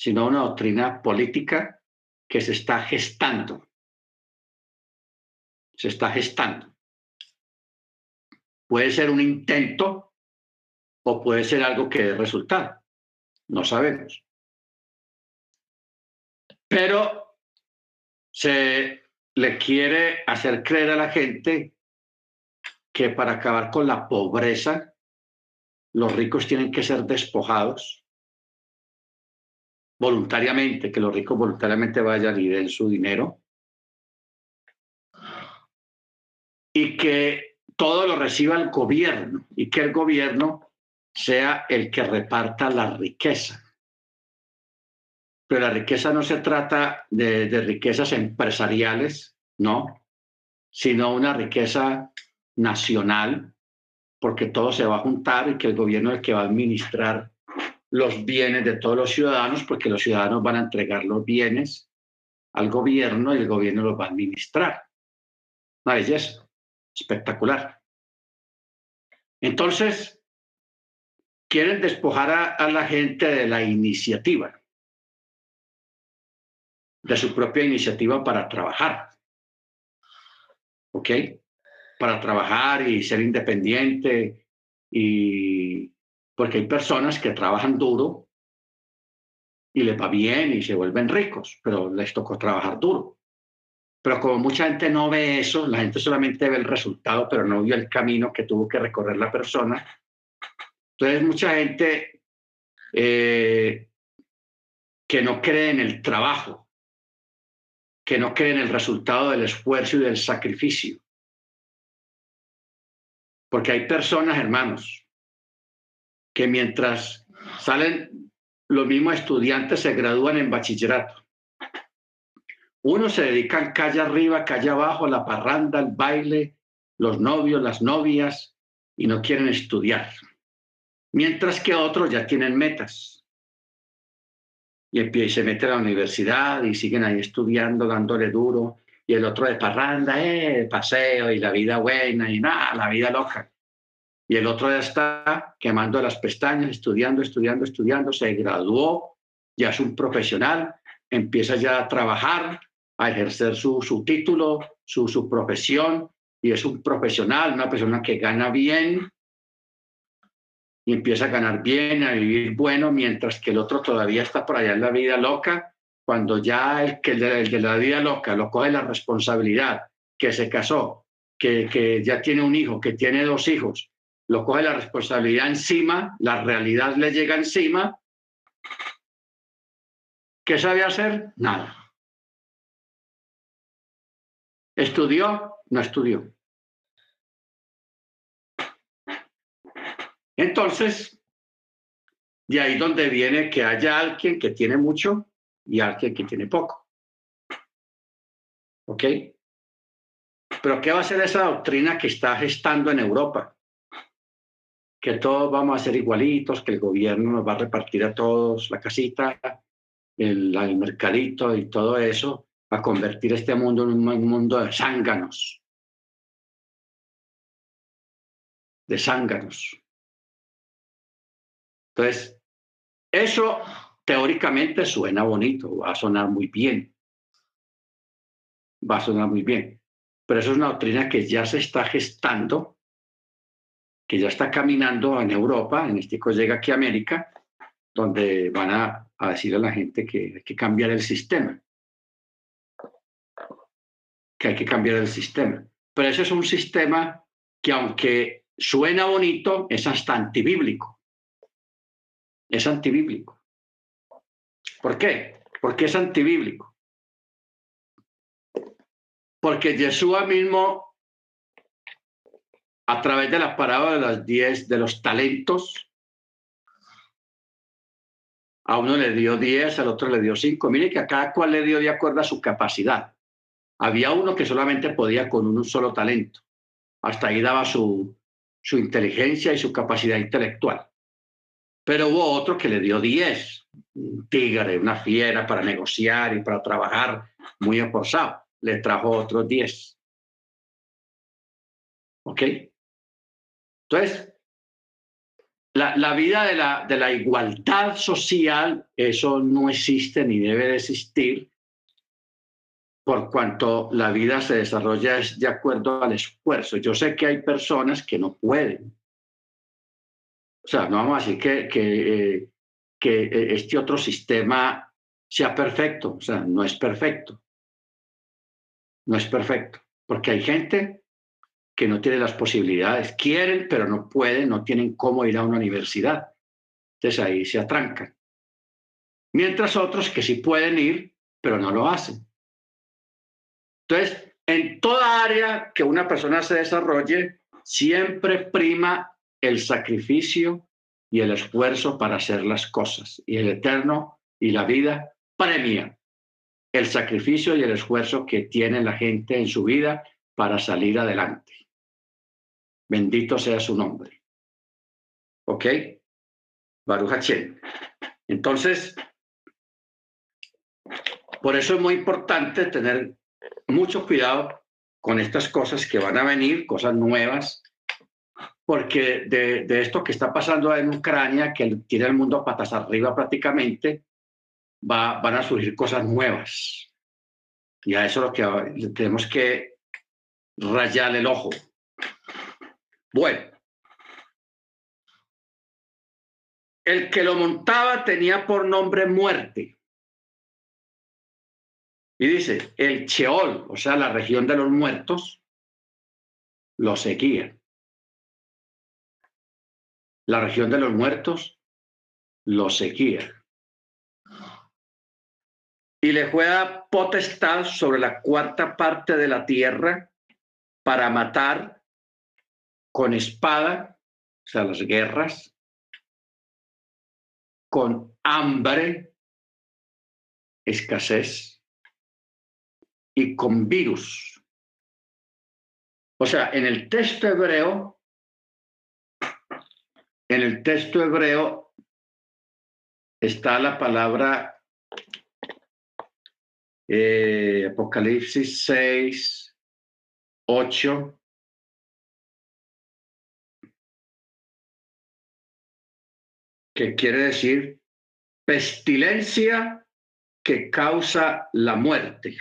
sino una doctrina política que se está gestando. Se está gestando. Puede ser un intento o puede ser algo que dé resultado. No sabemos. Pero se le quiere hacer creer a la gente que para acabar con la pobreza, los ricos tienen que ser despojados voluntariamente, que los ricos voluntariamente vayan y den su dinero, y que todo lo reciba el gobierno y que el gobierno sea el que reparta la riqueza. Pero la riqueza no se trata de, riquezas empresariales, no, sino una riqueza nacional, porque todo se va a juntar y que el gobierno es el que va a administrar los bienes de todos los ciudadanos, porque los ciudadanos van a entregar los bienes al gobierno y el gobierno los va a administrar. Una belleza, espectacular. Entonces, quieren despojar a la gente de la iniciativa de su propia iniciativa para trabajar. ¿Ok? Para trabajar y ser independiente y porque hay personas que trabajan duro y les va bien y se vuelven ricos, pero les tocó trabajar duro. Pero como mucha gente no ve eso, la gente solamente ve el resultado, pero no vio el camino que tuvo que recorrer la persona. Entonces mucha gente eh, que no cree en el trabajo, que no creen el resultado del esfuerzo y del sacrificio. Porque hay personas, hermanos, que mientras salen los mismos estudiantes se gradúan en bachillerato. Unos se dedican calle arriba, calle abajo, la parranda, el baile, los novios, las novias, y no quieren estudiar. Mientras que otros ya tienen metas y, se mete a la universidad y siguen ahí estudiando, dándole duro, y el otro de parranda, eh, paseo y la vida buena y nada, la vida loca. Y el otro ya está quemando las pestañas, estudiando, estudiando, estudiando, se graduó, ya es un profesional, empieza ya a trabajar, a ejercer su, su título, su, su profesión y es un profesional, una persona que gana bien y empieza a ganar bien, a vivir bueno, mientras que el otro todavía está por allá en la vida loca, cuando ya el, que el, de, el de la vida loca lo coge la responsabilidad, que se casó, que, que ya tiene un hijo, que tiene dos hijos, lo coge la responsabilidad encima, la realidad le llega encima. ¿Qué sabe hacer? Nada. ¿Estudió? No estudió. Entonces, de ahí donde viene que haya alguien que tiene mucho y alguien que tiene poco. ¿Ok? Pero ¿qué va a ser esa doctrina que está gestando en Europa? Que todos vamos a ser igualitos, que el gobierno nos va a repartir a todos la casita, el, mercadito y todo eso, a convertir este mundo en un mundo de zánganos. De zánganos. Entonces, eso teóricamente suena bonito, va a sonar muy bien. Va a sonar muy bien. Pero eso es una doctrina que ya se está gestando que ya está caminando en Europa, en este caso llega aquí a América, donde van a, decir a la gente que hay que cambiar el sistema, que hay que cambiar el sistema. Pero ese es un sistema que aunque suena bonito, es hasta antibíblico. Es antibíblico. ¿Por qué? Porque es antibíblico. Porque Jesús mismo a través de la parábola de las diez de los talentos. A uno le dio diez, al otro le dio cinco. Mire que a cada cual le dio de acuerdo a su capacidad. Había uno que solamente podía con un solo talento. Hasta ahí daba su, su inteligencia y su capacidad intelectual. Pero hubo otro que le dio diez. Un tigre, una fiera para negociar y para trabajar muy esforzado. Le trajo otros diez. ¿Ok? Entonces, la, la vida de la, de la igualdad social, eso no existe ni debe de existir, por cuanto la vida se desarrolla de acuerdo al esfuerzo. Yo sé que hay personas que no pueden. O sea, no vamos a decir que, que, eh, que eh, este otro sistema sea perfecto. O sea, no es perfecto. No es perfecto. Porque hay gente que no tienen las posibilidades, quieren, pero no pueden, no tienen cómo ir a una universidad. Entonces ahí se atrancan. Mientras otros que sí pueden ir, pero no lo hacen. Entonces, en toda área que una persona se desarrolle, siempre prima el sacrificio y el esfuerzo para hacer las cosas. Y el eterno y la vida premia el sacrificio y el esfuerzo que tiene la gente en su vida para salir adelante. Bendito sea su nombre. ¿Ok? Baruch Entonces, por eso es muy importante tener mucho cuidado con estas cosas que van a venir, cosas nuevas, porque de, de esto que está pasando en Ucrania, que tiene el mundo a patas arriba prácticamente, va, van a surgir cosas nuevas. Y a eso es lo que tenemos que rayar el ojo. Bueno, el que lo montaba tenía por nombre muerte. Y dice, el Cheol, o sea, la región de los muertos, lo seguía. La región de los muertos lo seguía. Y le fue a potestad sobre la cuarta parte de la tierra para matar con espada, o sea, las guerras, con hambre, escasez y con virus. O sea, en el texto hebreo, en el texto hebreo está la palabra eh, Apocalipsis 6, 8, que quiere decir pestilencia que causa la muerte.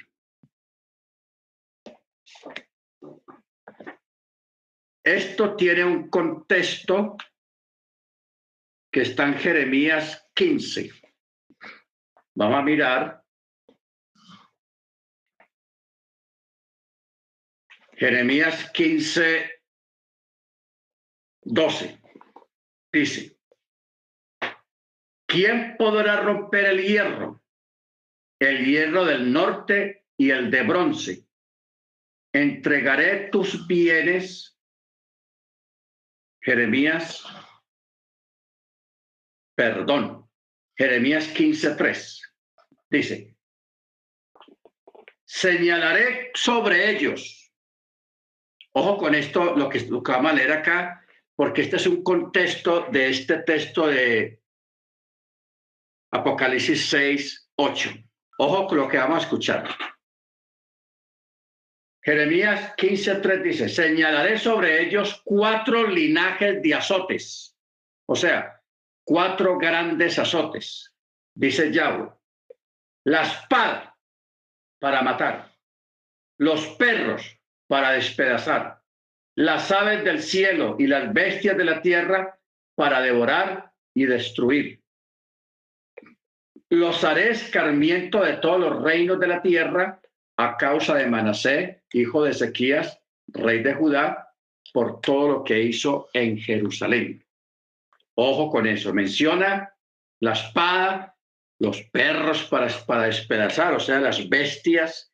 Esto tiene un contexto que está en Jeremías 15. Vamos a mirar. Jeremías 15, 12. Dice, ¿quién podrá romper el hierro? El hierro del norte y el de bronce. Entregaré tus bienes. Jeremías, perdón, Jeremías 15:3 dice, señalaré sobre ellos. Ojo con esto, lo que, lo que vamos a leer acá, porque este es un contexto de este texto de Apocalipsis 6, 8. Ojo con lo que vamos a escuchar. Jeremías 15:3 dice, señalaré sobre ellos cuatro linajes de azotes. O sea, cuatro grandes azotes, dice Yahweh. La espada para matar, los perros para despedazar, las aves del cielo y las bestias de la tierra para devorar y destruir. Los haré escarmiento de todos los reinos de la tierra a causa de Manasé, hijo de Ezequías, rey de Judá, por todo lo que hizo en Jerusalén. Ojo con eso. Menciona la espada, los perros para, para despedazar, o sea, las bestias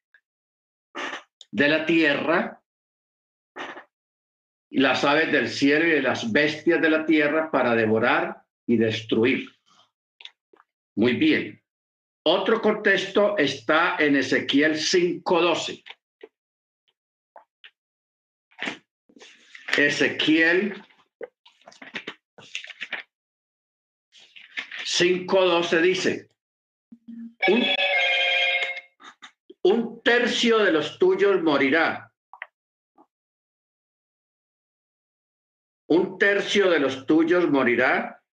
de la tierra, las aves del cielo y las bestias de la tierra para devorar y destruir. Muy bien. Otro contexto está en Ezequiel 5.12. Ezequiel 5.12 dice, un, un tercio de los tuyos morirá. Un tercio de los tuyos morirá.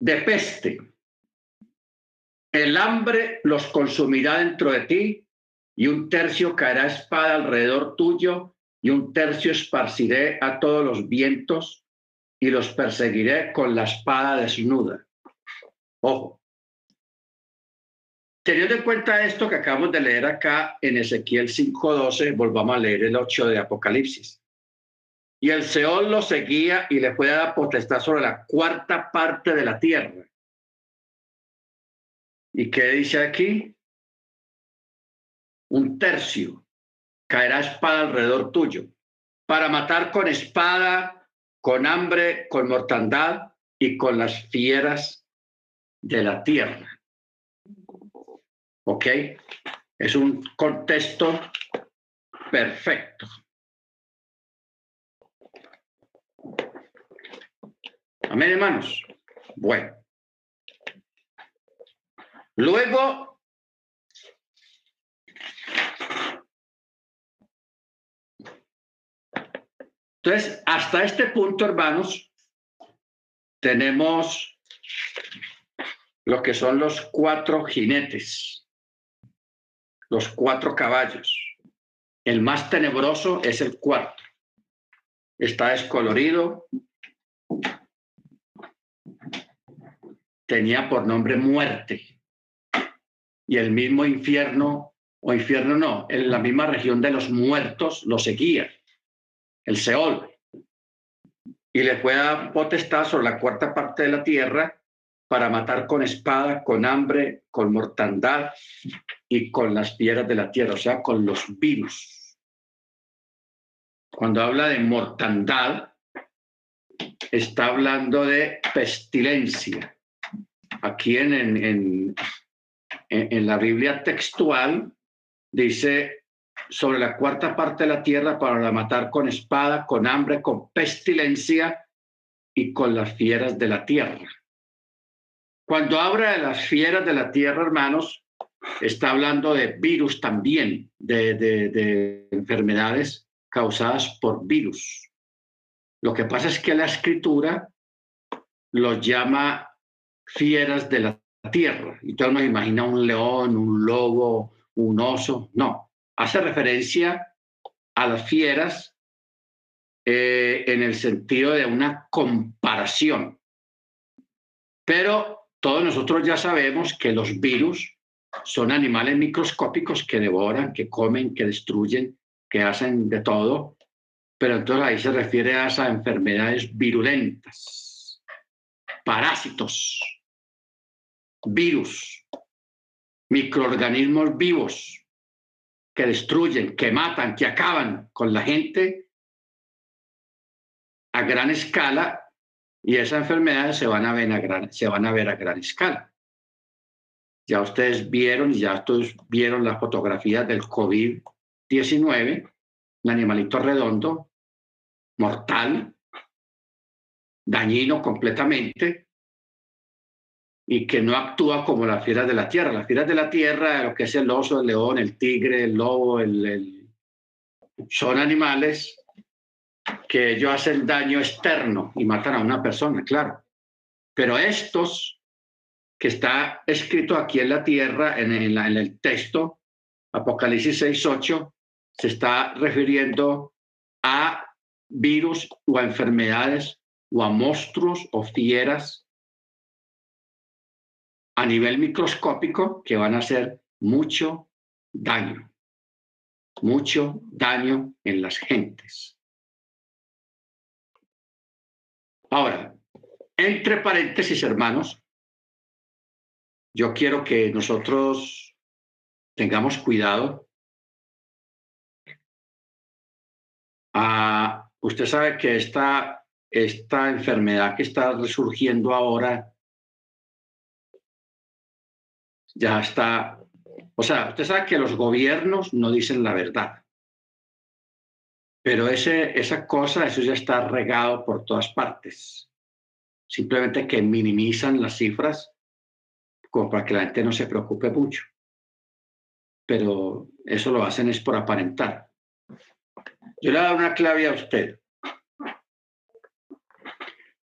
De peste. El hambre los consumirá dentro de ti y un tercio caerá espada alrededor tuyo y un tercio esparciré a todos los vientos y los perseguiré con la espada desnuda. Ojo. Teniendo en cuenta esto que acabamos de leer acá en Ezequiel 5.12, volvamos a leer el 8 de Apocalipsis. Y el Seol lo seguía y le fue dar potestad sobre la cuarta parte de la tierra. ¿Y qué dice aquí? Un tercio caerá espada alrededor tuyo, para matar con espada, con hambre, con mortandad y con las fieras de la tierra. ¿Ok? Es un contexto perfecto. Amén, hermanos. Bueno. Luego Entonces, hasta este punto, hermanos, tenemos lo que son los cuatro jinetes, los cuatro caballos. El más tenebroso es el cuarto. Está descolorido. Tenía por nombre muerte. Y el mismo infierno, o infierno no, en la misma región de los muertos lo seguía el Seol, y le fue a potestad sobre la cuarta parte de la tierra para matar con espada, con hambre, con mortandad y con las piedras de la tierra, o sea, con los virus. Cuando habla de mortandad, está hablando de pestilencia. Aquí en, en, en, en la Biblia textual dice sobre la cuarta parte de la tierra para la matar con espada, con hambre, con pestilencia y con las fieras de la tierra. Cuando habla de las fieras de la tierra, hermanos, está hablando de virus también, de, de enfermedades causadas por virus. Lo que pasa es que la escritura los llama fieras de la tierra. Y todo nos imagina un león, un lobo, un oso. No, hace referencia a las fieras eh, en el sentido de una comparación. Pero todos nosotros ya sabemos que los virus son animales microscópicos que devoran, que comen, que destruyen, que hacen de todo. Pero entonces ahí se refiere a esas enfermedades virulentas, parásitos, virus, microorganismos vivos que destruyen, que matan, que acaban con la gente a gran escala y esas enfermedades se van a ver a gran, se van a ver a gran escala. Ya ustedes vieron, ya todos vieron las fotografías del COVID-19, el animalito redondo, mortal, dañino completamente, y que no actúa como las fieras de la tierra. Las fieras de la tierra, lo que es el oso, el león, el tigre, el lobo, el, son animales que ellos hacen daño externo y matan a una persona, claro. Pero estos, que está escrito aquí en la tierra, en, en el texto, Apocalipsis 6.8, se está refiriendo a virus o a enfermedades o a monstruos o fieras a nivel microscópico que van a hacer mucho daño, mucho daño en las gentes. Ahora, entre paréntesis, hermanos, yo quiero que nosotros tengamos cuidado. Ah, usted sabe que esta, esta enfermedad que está resurgiendo ahora ya está, o sea, usted sabe que los gobiernos no dicen la verdad, pero ese, esa cosa, eso ya está regado por todas partes. Simplemente que minimizan las cifras como para que la gente no se preocupe mucho. Pero eso lo hacen es por aparentar. Yo le voy a dar una clave a usted.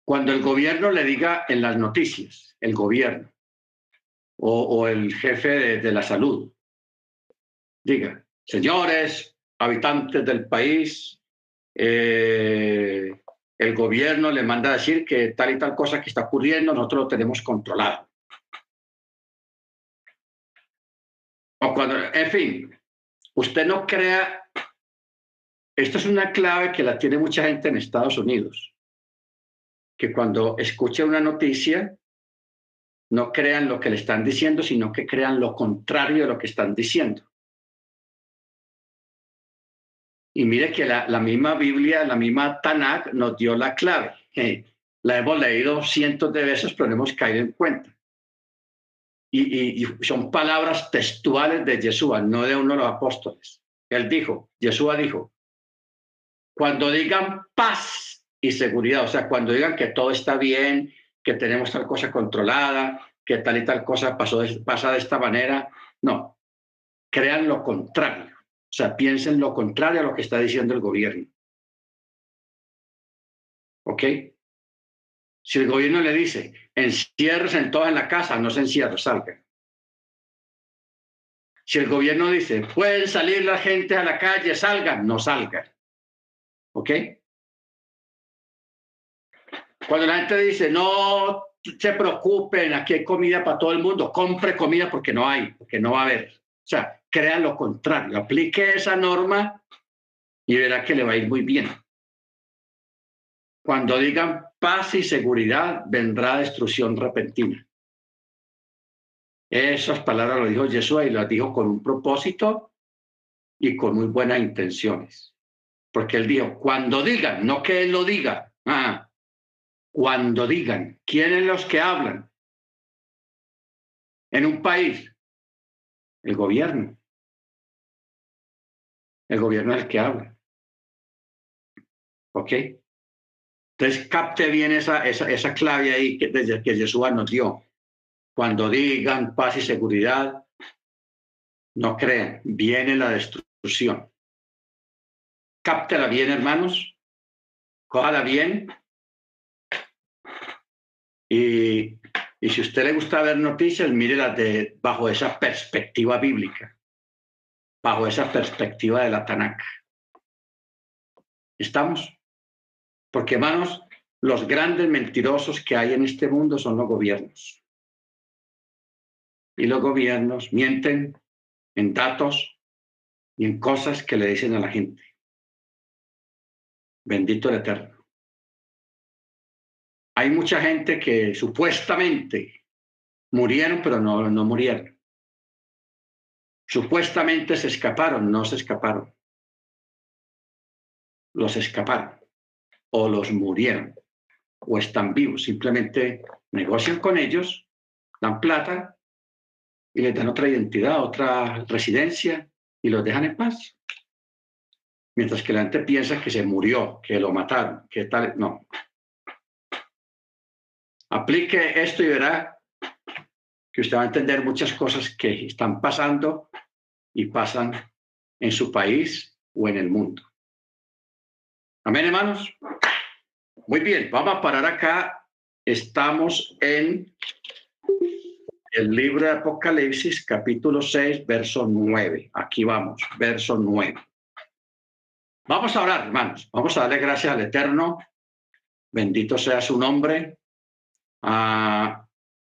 Cuando el gobierno le diga en las noticias, el gobierno, o, el jefe de, la salud. Diga, señores, habitantes del país, eh, el gobierno le manda a decir que tal y tal cosa que está ocurriendo, nosotros lo tenemos controlado. O cuando, en fin, usted no crea, esto es una clave que la tiene mucha gente en Estados Unidos, que cuando escucha una noticia, no crean lo que le están diciendo, sino que crean lo contrario de lo que están diciendo. Y mire que la, misma Biblia, la misma Tanakh nos dio la clave. la hemos leído cientos de veces, pero hemos caído en cuenta. Y, son palabras textuales de Yeshua, no de uno de los apóstoles. Él dijo, Yeshua dijo, cuando digan paz y seguridad, o sea, cuando digan que todo está bien, que tenemos tal cosa controlada, que tal y tal cosa pasó pasa de esta manera. No, crean lo contrario. O sea, piensen lo contrario a lo que está diciendo el gobierno. ¿Ok? Si el gobierno le dice, en todos en la casa, no se encierren, salgan. Si el gobierno dice, pueden salir la gente a la calle, salgan, no salgan. ¿Ok? Cuando la gente dice, no se preocupen, aquí hay comida para todo el mundo, compre comida porque no hay, porque no va a haber. O sea, crea lo contrario, aplique esa norma y verá que le va a ir muy bien. Cuando digan paz y seguridad, vendrá destrucción repentina. Esas palabras lo dijo Jesús y las dijo con un propósito y con muy buenas intenciones. Porque él dijo, cuando digan, no que él lo diga, ah, cuando digan, ¿quiénes los que hablan? En un país, el gobierno. El gobierno es el que habla. ¿Ok? Entonces capte bien esa, esa, esa clave ahí que, que Jesús nos dio. Cuando digan paz y seguridad, no crean, viene la destrucción. Cáptela bien, hermanos. Cójala bien y si usted le gusta ver noticias, mírelas de, bajo esa perspectiva bíblica, bajo esa perspectiva de la Tanakh. ¿Estamos? Porque, hermanos, los grandes mentirosos que hay en este mundo son los gobiernos. Y los gobiernos mienten en datos y en cosas que le dicen a la gente. Bendito el Eterno. Hay mucha gente que supuestamente murieron, pero no, no murieron. Supuestamente se escaparon, no se escaparon. Los escaparon o los murieron o están vivos. Simplemente negocian con ellos, dan plata y les dan otra identidad, otra residencia y los dejan en paz. Mientras que la gente piensa que se murió, que lo mataron, que tal. No, Aplique esto y verá que usted va a entender muchas cosas que están pasando y pasan en su país o en el mundo. Amén, hermanos. Muy bien, vamos a parar acá. Estamos en el libro de Apocalipsis, capítulo 6, verso 9. Aquí vamos, verso 9. Vamos a orar, hermanos. Vamos a darle gracias al Eterno. Bendito sea su nombre. Ah,